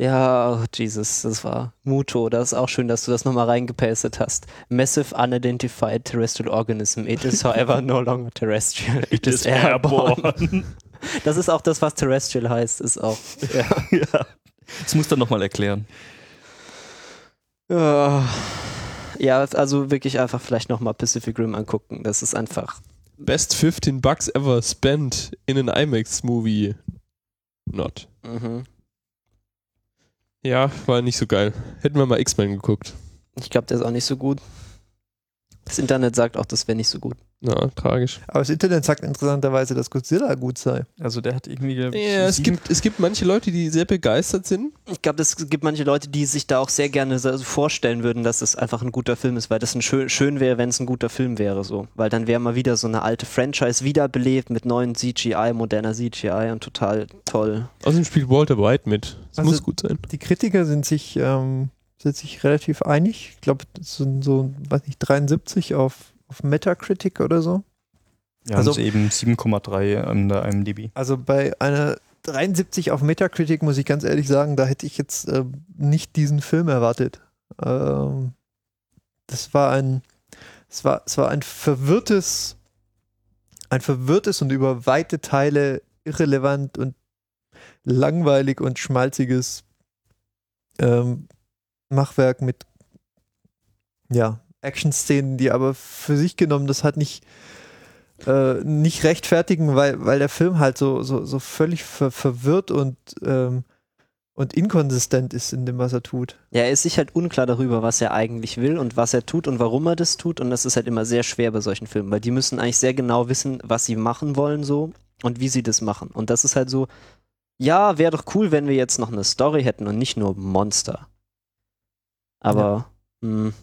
Ja, oh, Jesus, das war Muto. Das ist auch schön, dass du das nochmal reingepastet hast. Massive Unidentified Terrestrial Organism. It is, however, no longer terrestrial. It, is airborne. Das ist auch das, was terrestrial heißt. Ist auch. ja. ja. Das muss dann nochmal erklären. Ja. ja, also wirklich einfach vielleicht nochmal Pacific Rim angucken. Das ist einfach. Best 15 Bucks ever spent in an IMAX-Movie. Not. Mhm. Ja, war nicht so geil. Hätten wir mal X-Men geguckt. Ich glaube, der ist auch nicht so gut. Das Internet sagt auch, das wäre nicht so gut. Na, tragisch. Aber das Internet sagt interessanterweise, dass Godzilla gut sei. Also der hat irgendwie. Ja, es gibt, es gibt manche Leute, die sehr begeistert sind. Ich glaube, es gibt manche Leute, die sich da auch sehr gerne so vorstellen würden, dass es einfach ein guter Film ist, weil das ein schön, schön wäre, wenn es ein guter Film wäre, so. Weil dann wäre mal wieder so eine alte Franchise wiederbelebt mit neuen CGI, moderner CGI und total toll. Außerdem spielt Walter White mit. Das Also- muss gut sein. Die Kritiker sind sich, ähm, sind sich relativ einig. Ich glaube, das sind so, weiß nicht, 73 auf, auf Metacritic oder so. Ja, Also- eben 7,3 an der IMDb. Also bei einer 73 auf Metacritic muss ich ganz ehrlich sagen, da hätte ich jetzt äh, nicht diesen Film erwartet. Ähm, das war ein, es war, es war ein verwirrtes, ein verwirrtes und über weite Teile irrelevant und langweilig und schmalziges ähm, Machwerk mit ja, Action-Szenen, die aber für sich genommen das hat nicht äh, nicht rechtfertigen, weil, weil der Film halt so, so, so völlig ver verwirrt und, ähm, und inkonsistent ist in dem, was er tut. Ja, er ist sich halt unklar darüber, was er eigentlich will und was er tut und warum er das tut. Und das ist halt immer sehr schwer bei solchen Filmen, weil die müssen eigentlich sehr genau wissen, was sie machen wollen so und wie sie das machen. Und das ist halt so, ja, wäre doch cool, wenn wir jetzt noch eine Story hätten und nicht nur Monster. Aber, hm,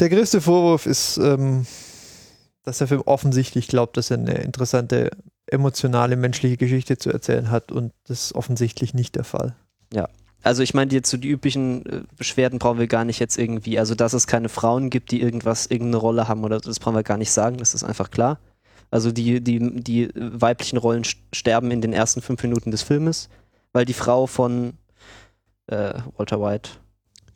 Der größte Vorwurf ist, ähm, dass der Film offensichtlich glaubt, dass er eine interessante, emotionale, menschliche Geschichte zu erzählen hat und das ist offensichtlich nicht der Fall. also ich meine, jetzt so die üblichen äh, Beschwerden brauchen wir gar nicht jetzt irgendwie. Also, dass es keine Frauen gibt, die irgendwas, irgendeine Rolle haben oder das brauchen wir gar nicht sagen, das ist einfach klar. Also die, die, die weiblichen Rollen st- sterben in den ersten fünf Minuten des Filmes, weil die Frau von äh, Walter White,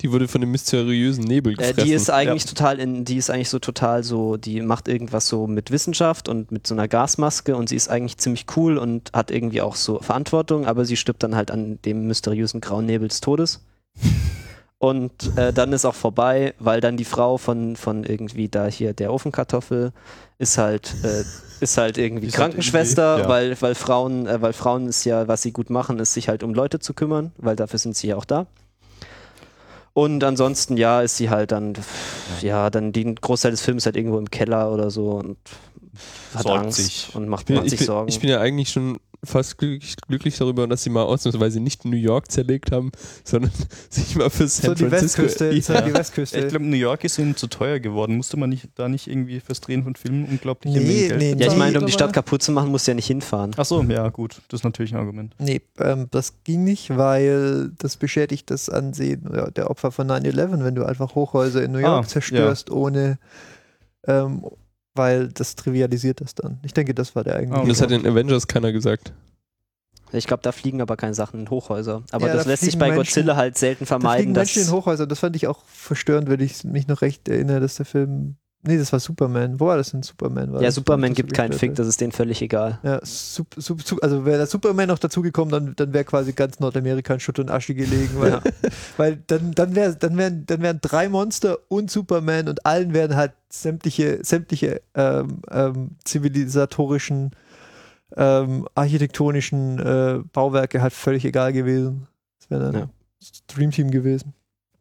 Die wurde von dem mysteriösen Nebel äh, gefressen. die ist eigentlich total in, die ist eigentlich so total so, die macht irgendwas so mit Wissenschaft und mit so einer Gasmaske und sie ist eigentlich ziemlich cool und hat irgendwie auch so Verantwortung, aber sie stirbt dann halt an dem mysteriösen grauen Nebel des Todes. Und äh, dann ist auch vorbei, weil dann die Frau von, von irgendwie da hier der Ofenkartoffel ist halt, äh, ist halt irgendwie Ist halt Krankenschwester, irgendwie, ja. weil, weil Frauen, äh, weil Frauen ist ja, was sie gut machen, ist sich halt um Leute zu kümmern, weil dafür sind sie ja auch da. Und ansonsten, ja, ist sie halt dann, ja, dann den Großteil des Films halt irgendwo im Keller oder so und hat Sorgt Angst sich. und macht, ich, bin, macht ich, sich bin, Sorgen. ich bin ja eigentlich schon fast glücklich, glücklich darüber, dass sie mal ausnahmsweise nicht New York zerlegt haben, sondern sich mal für San So die Francisco. Westküste, so ja. die Westküste. Ich glaube, New York ist ihnen zu teuer geworden. Musste man nicht, da nicht irgendwie fürs Drehen von Filmen unglaublich Nee, Mengen Geld nee, ja, ich meine, um die Stadt kaputt zu machen, musst du ja nicht hinfahren. Ach so, ja, gut. Das ist natürlich ein Argument. Nee, ähm, das ging nicht, weil das beschädigt das Ansehen ja, der Opfer von 9-11, wenn du einfach Hochhäuser in New York Ah, zerstörst, ohne, ähm, weil das trivialisiert das dann. Ich denke, das war der eigentliche Und das hat den Avengers keiner gesagt. Ich glaube, da fliegen aber keine Sachen in Hochhäuser. Aber Ja, das da lässt sich fliegen bei Menschen- Godzilla halt selten Da vermeiden. fliegen Dass, Menschen in Hochhäusern, das fand ich auch verstörend, wenn ich mich noch recht erinnere, dass der Film. Nee, das war Superman. Wo war das denn? Superman war ja, das, Superman das gibt keinen Fick, das ist denen völlig egal. Ja, sup, sup, sup, also wäre der Superman noch dazugekommen, dann, dann wäre quasi ganz Nordamerika in Schutt und Asche gelegen, weil, Ja. weil dann, dann, wär, dann, wären, dann wären drei Monster und Superman und allen wären halt sämtliche, sämtliche ähm, ähm, zivilisatorischen, ähm, architektonischen äh, Bauwerke halt völlig egal gewesen. Das wäre dann Ja. das Dreamteam gewesen.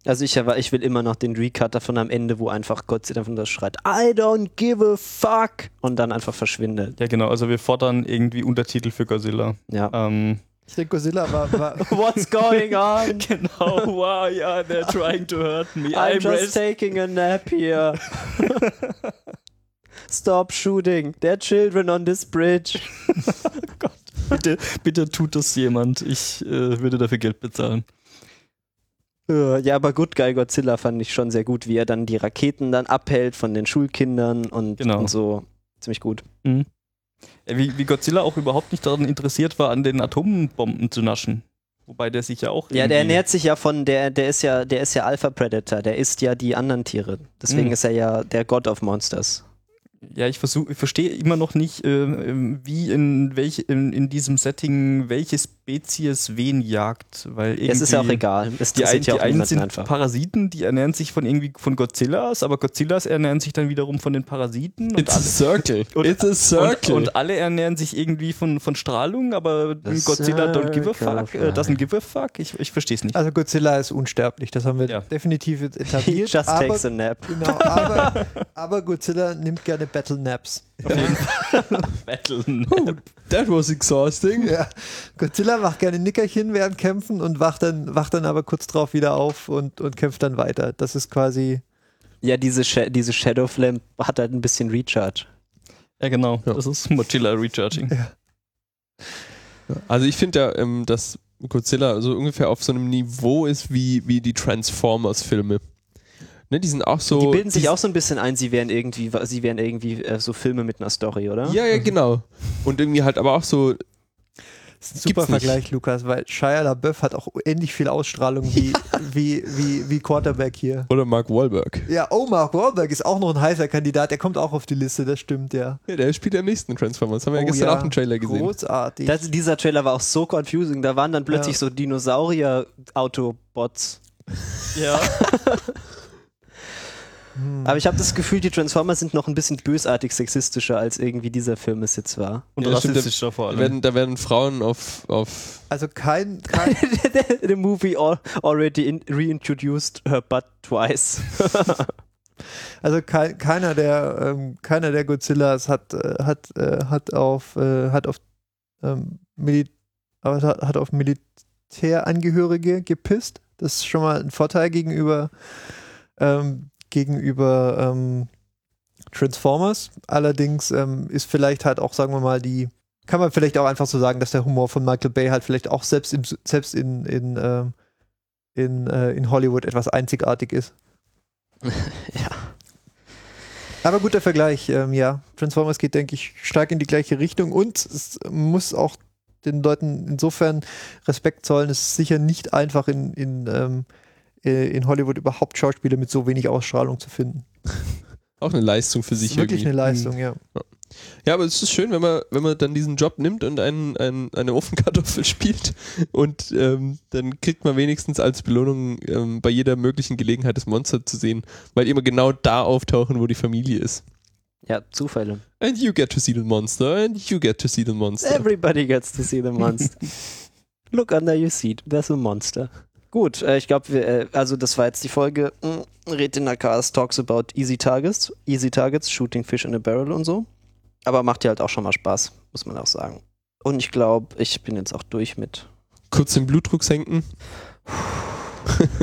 Also ich, aber ich will immer noch den Recut davon am Ende, wo einfach Godzilla von das schreit, I don't give a fuck und dann einfach verschwindet. Ja, genau. Also wir fordern irgendwie Untertitel für Godzilla. Ja. Ähm, Ich denke, Godzilla war, war What's going on? genau. Wow, yeah, they're trying to hurt me. I'm just taking a nap here. Stop shooting. There are children on this bridge. bitte, bitte tut das jemand. Ich äh, würde dafür Geld bezahlen. Äh, Ja, aber Good Guy Godzilla fand ich schon sehr gut, wie er dann die Raketen dann abhält von den Schulkindern und, Genau. und so. Ziemlich gut. Äh, Wie, wie Godzilla auch überhaupt nicht daran interessiert war, an den Atombomben zu naschen. Wobei der sich ja auch. Ja, der ernährt sich ja von, der, der ist ja, der ist ja Alpha Predator, der isst ja die anderen Tiere. Deswegen Mhm. ist er ja der God of Monsters. Ja, ich versuche, ich verstehe immer noch nicht, äh, ähm, wie in, welch, in, in diesem Setting welche Spezies wen jagt, weil irgendwie Es ist ja auch egal. Es Die, ein, ja die auch einen sind einfach. Parasiten, die ernähren sich von irgendwie von Godzillas, aber Godzillas ernähren sich dann wiederum von den Parasiten und It's a alle, circle. und- It's a circle. und, und alle ernähren sich irgendwie von, von Strahlung, aber The Godzilla don't give a fuck, äh, doesn't give a fuck. Ich, ich verstehe es nicht. Also Godzilla ist unsterblich, das haben wir Ja. definitiv jetzt He etabliert. just aber, takes a nap. genau, aber, aber Godzilla nimmt gerne Battle Naps. Battlen. That was exhausting. Ja. Godzilla macht gerne Nickerchen während Kämpfen und wacht dann, wacht dann aber kurz drauf wieder auf und, und kämpft dann weiter. Das ist quasi. Ja, diese, Sha diese Shadow Flame hat halt ein bisschen Recharge. Ja, genau. Ja. Das ist Mozilla Recharging. Also ich finde ja, ähm, dass Godzilla so ungefähr auf so einem Niveau ist wie, wie die Transformers-Filme. Ne, die sind auch so. die bilden sich die- auch so ein bisschen ein, sie wären irgendwie, sie wären irgendwie äh, so Filme mit einer Story, oder? Ja, ja, genau. Und irgendwie halt aber auch so. Das ist ein super Gibt's nicht. Vergleich, Lukas, weil Shia LaBeouf hat auch ähnlich viel Ausstrahlung wie, wie, wie, wie Quarterback hier. Oder Mark Wahlberg. Ja, oh, Mark Wahlberg ist auch noch ein heißer Kandidat, der kommt auch auf die Liste, das stimmt, ja. Ja, der spielt ja im nächsten Transformers. Haben wir ja oh, gestern ja. auch einen Trailer gesehen. Großartig. Das, dieser Trailer war auch so confusing. Da waren dann plötzlich Ja. so Dinosaurier-Autobots. Ja. Hm. Aber ich habe das Gefühl, die Transformers sind noch ein bisschen bösartig sexistischer, als irgendwie dieser Film es jetzt war. Und Ja, stimmt, rassistischer vor Da allem. werden, da werden Frauen auf, auf also kein, kein The movie al already in reintroduced her butt twice. Also kein, keiner der ähm, keiner der Godzillas hat äh, hat äh, hat auf äh, hat auf ähm, aber hat, hat auf Militärangehörige gepisst. Das ist schon mal ein Vorteil gegenüber ähm, gegenüber ähm, Transformers. Allerdings ähm, ist vielleicht halt auch sagen wir mal die kann man vielleicht auch einfach so sagen, dass der Humor von Michael Bay halt vielleicht auch selbst im, selbst in in ähm, in, äh, in Hollywood etwas einzigartig ist. ja. Aber guter Vergleich, ähm, ja. Transformers geht, denke ich, stark in die gleiche Richtung und es muss auch den Leuten insofern Respekt zollen. Es ist sicher nicht einfach in, in, ähm, äh, in Hollywood überhaupt Schauspieler mit so wenig Ausstrahlung zu finden. auch eine Leistung für Das sich ist wirklich irgendwie. eine Leistung, ja. Ja, aber es ist schön, wenn man, wenn man dann diesen Job nimmt und einen, einen, eine Ofenkartoffel spielt und ähm, dann kriegt man wenigstens als Belohnung ähm, bei jeder möglichen Gelegenheit das Monster zu sehen, weil die immer genau da auftauchen, wo die Familie ist. ja, Zufälle. And you get to see the monster, and you get to see the monster. Everybody gets to see the monster. Look under your seat, there's a monster. Gut, äh, ich glaube, äh, also das war jetzt die Folge mm, Retina Cast talks about easy targets, easy targets, shooting fish in a barrel und so. Aber macht ja halt auch schon mal Spaß, muss man auch sagen. Und ich glaube, ich bin jetzt auch durch mit. Kurz den Blutdruck senken.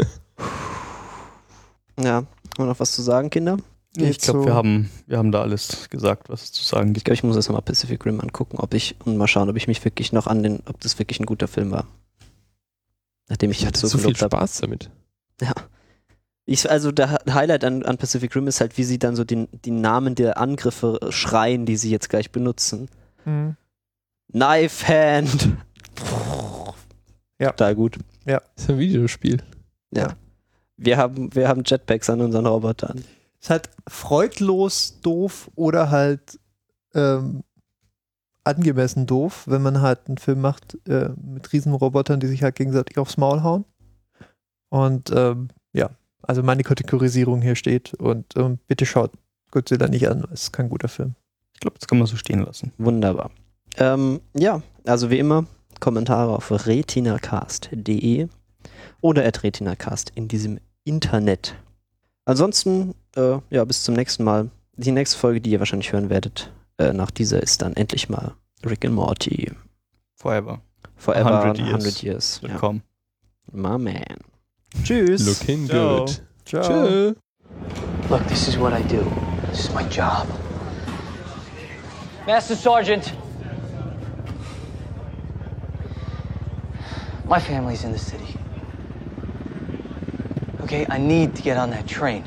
Ja, haben wir noch was zu sagen, Kinder? ich Jetzt glaube, so- wir, haben, wir haben da alles gesagt, was es zu sagen Ich gibt. glaube, ich muss erst mal Pacific Rim angucken, ob ich und mal schauen, ob ich mich wirklich noch an den, ob das wirklich ein guter Film war. Nachdem ich Ich hatte so, so viel gelobt hab. Spaß damit. Ich, also der Highlight an, an Pacific Rim ist halt, wie sie dann so den, die Namen der Angriffe schreien, die sie jetzt gleich benutzen. Mhm. Knife Hand. Ja. Total gut. Das ist ein Videospiel. Ja. Wir haben, wir haben Jetpacks an unseren Robotern. Ist halt freudlos doof oder halt ähm, angemessen doof, wenn man halt einen Film macht äh, mit Riesenrobotern, die sich halt gegenseitig aufs Maul hauen. Und ähm, ja, also meine Kategorisierung hier steht und ähm, bitte schaut Godzilla nicht an, es ist kein guter Film. Ich glaube, das kann man so stehen lassen. Wunderbar. Ähm, ja, also wie immer, Kommentare auf retinacast.de oder at retinacast in diesem Internet. Ansonsten, äh, ja, bis zum nächsten Mal. Die nächste Folge, die ihr wahrscheinlich hören werdet, äh, nach dieser ist dann endlich mal Rick and Morty. Forever. Forever 100 100 years. Years. Ja. Willkommen. My man. Tschüss. Looking Ciao. good. Ciao. Tschö. Look, this is what I do. This is my job. Master Sergeant. My family's in the city. Okay, I need to get on that train.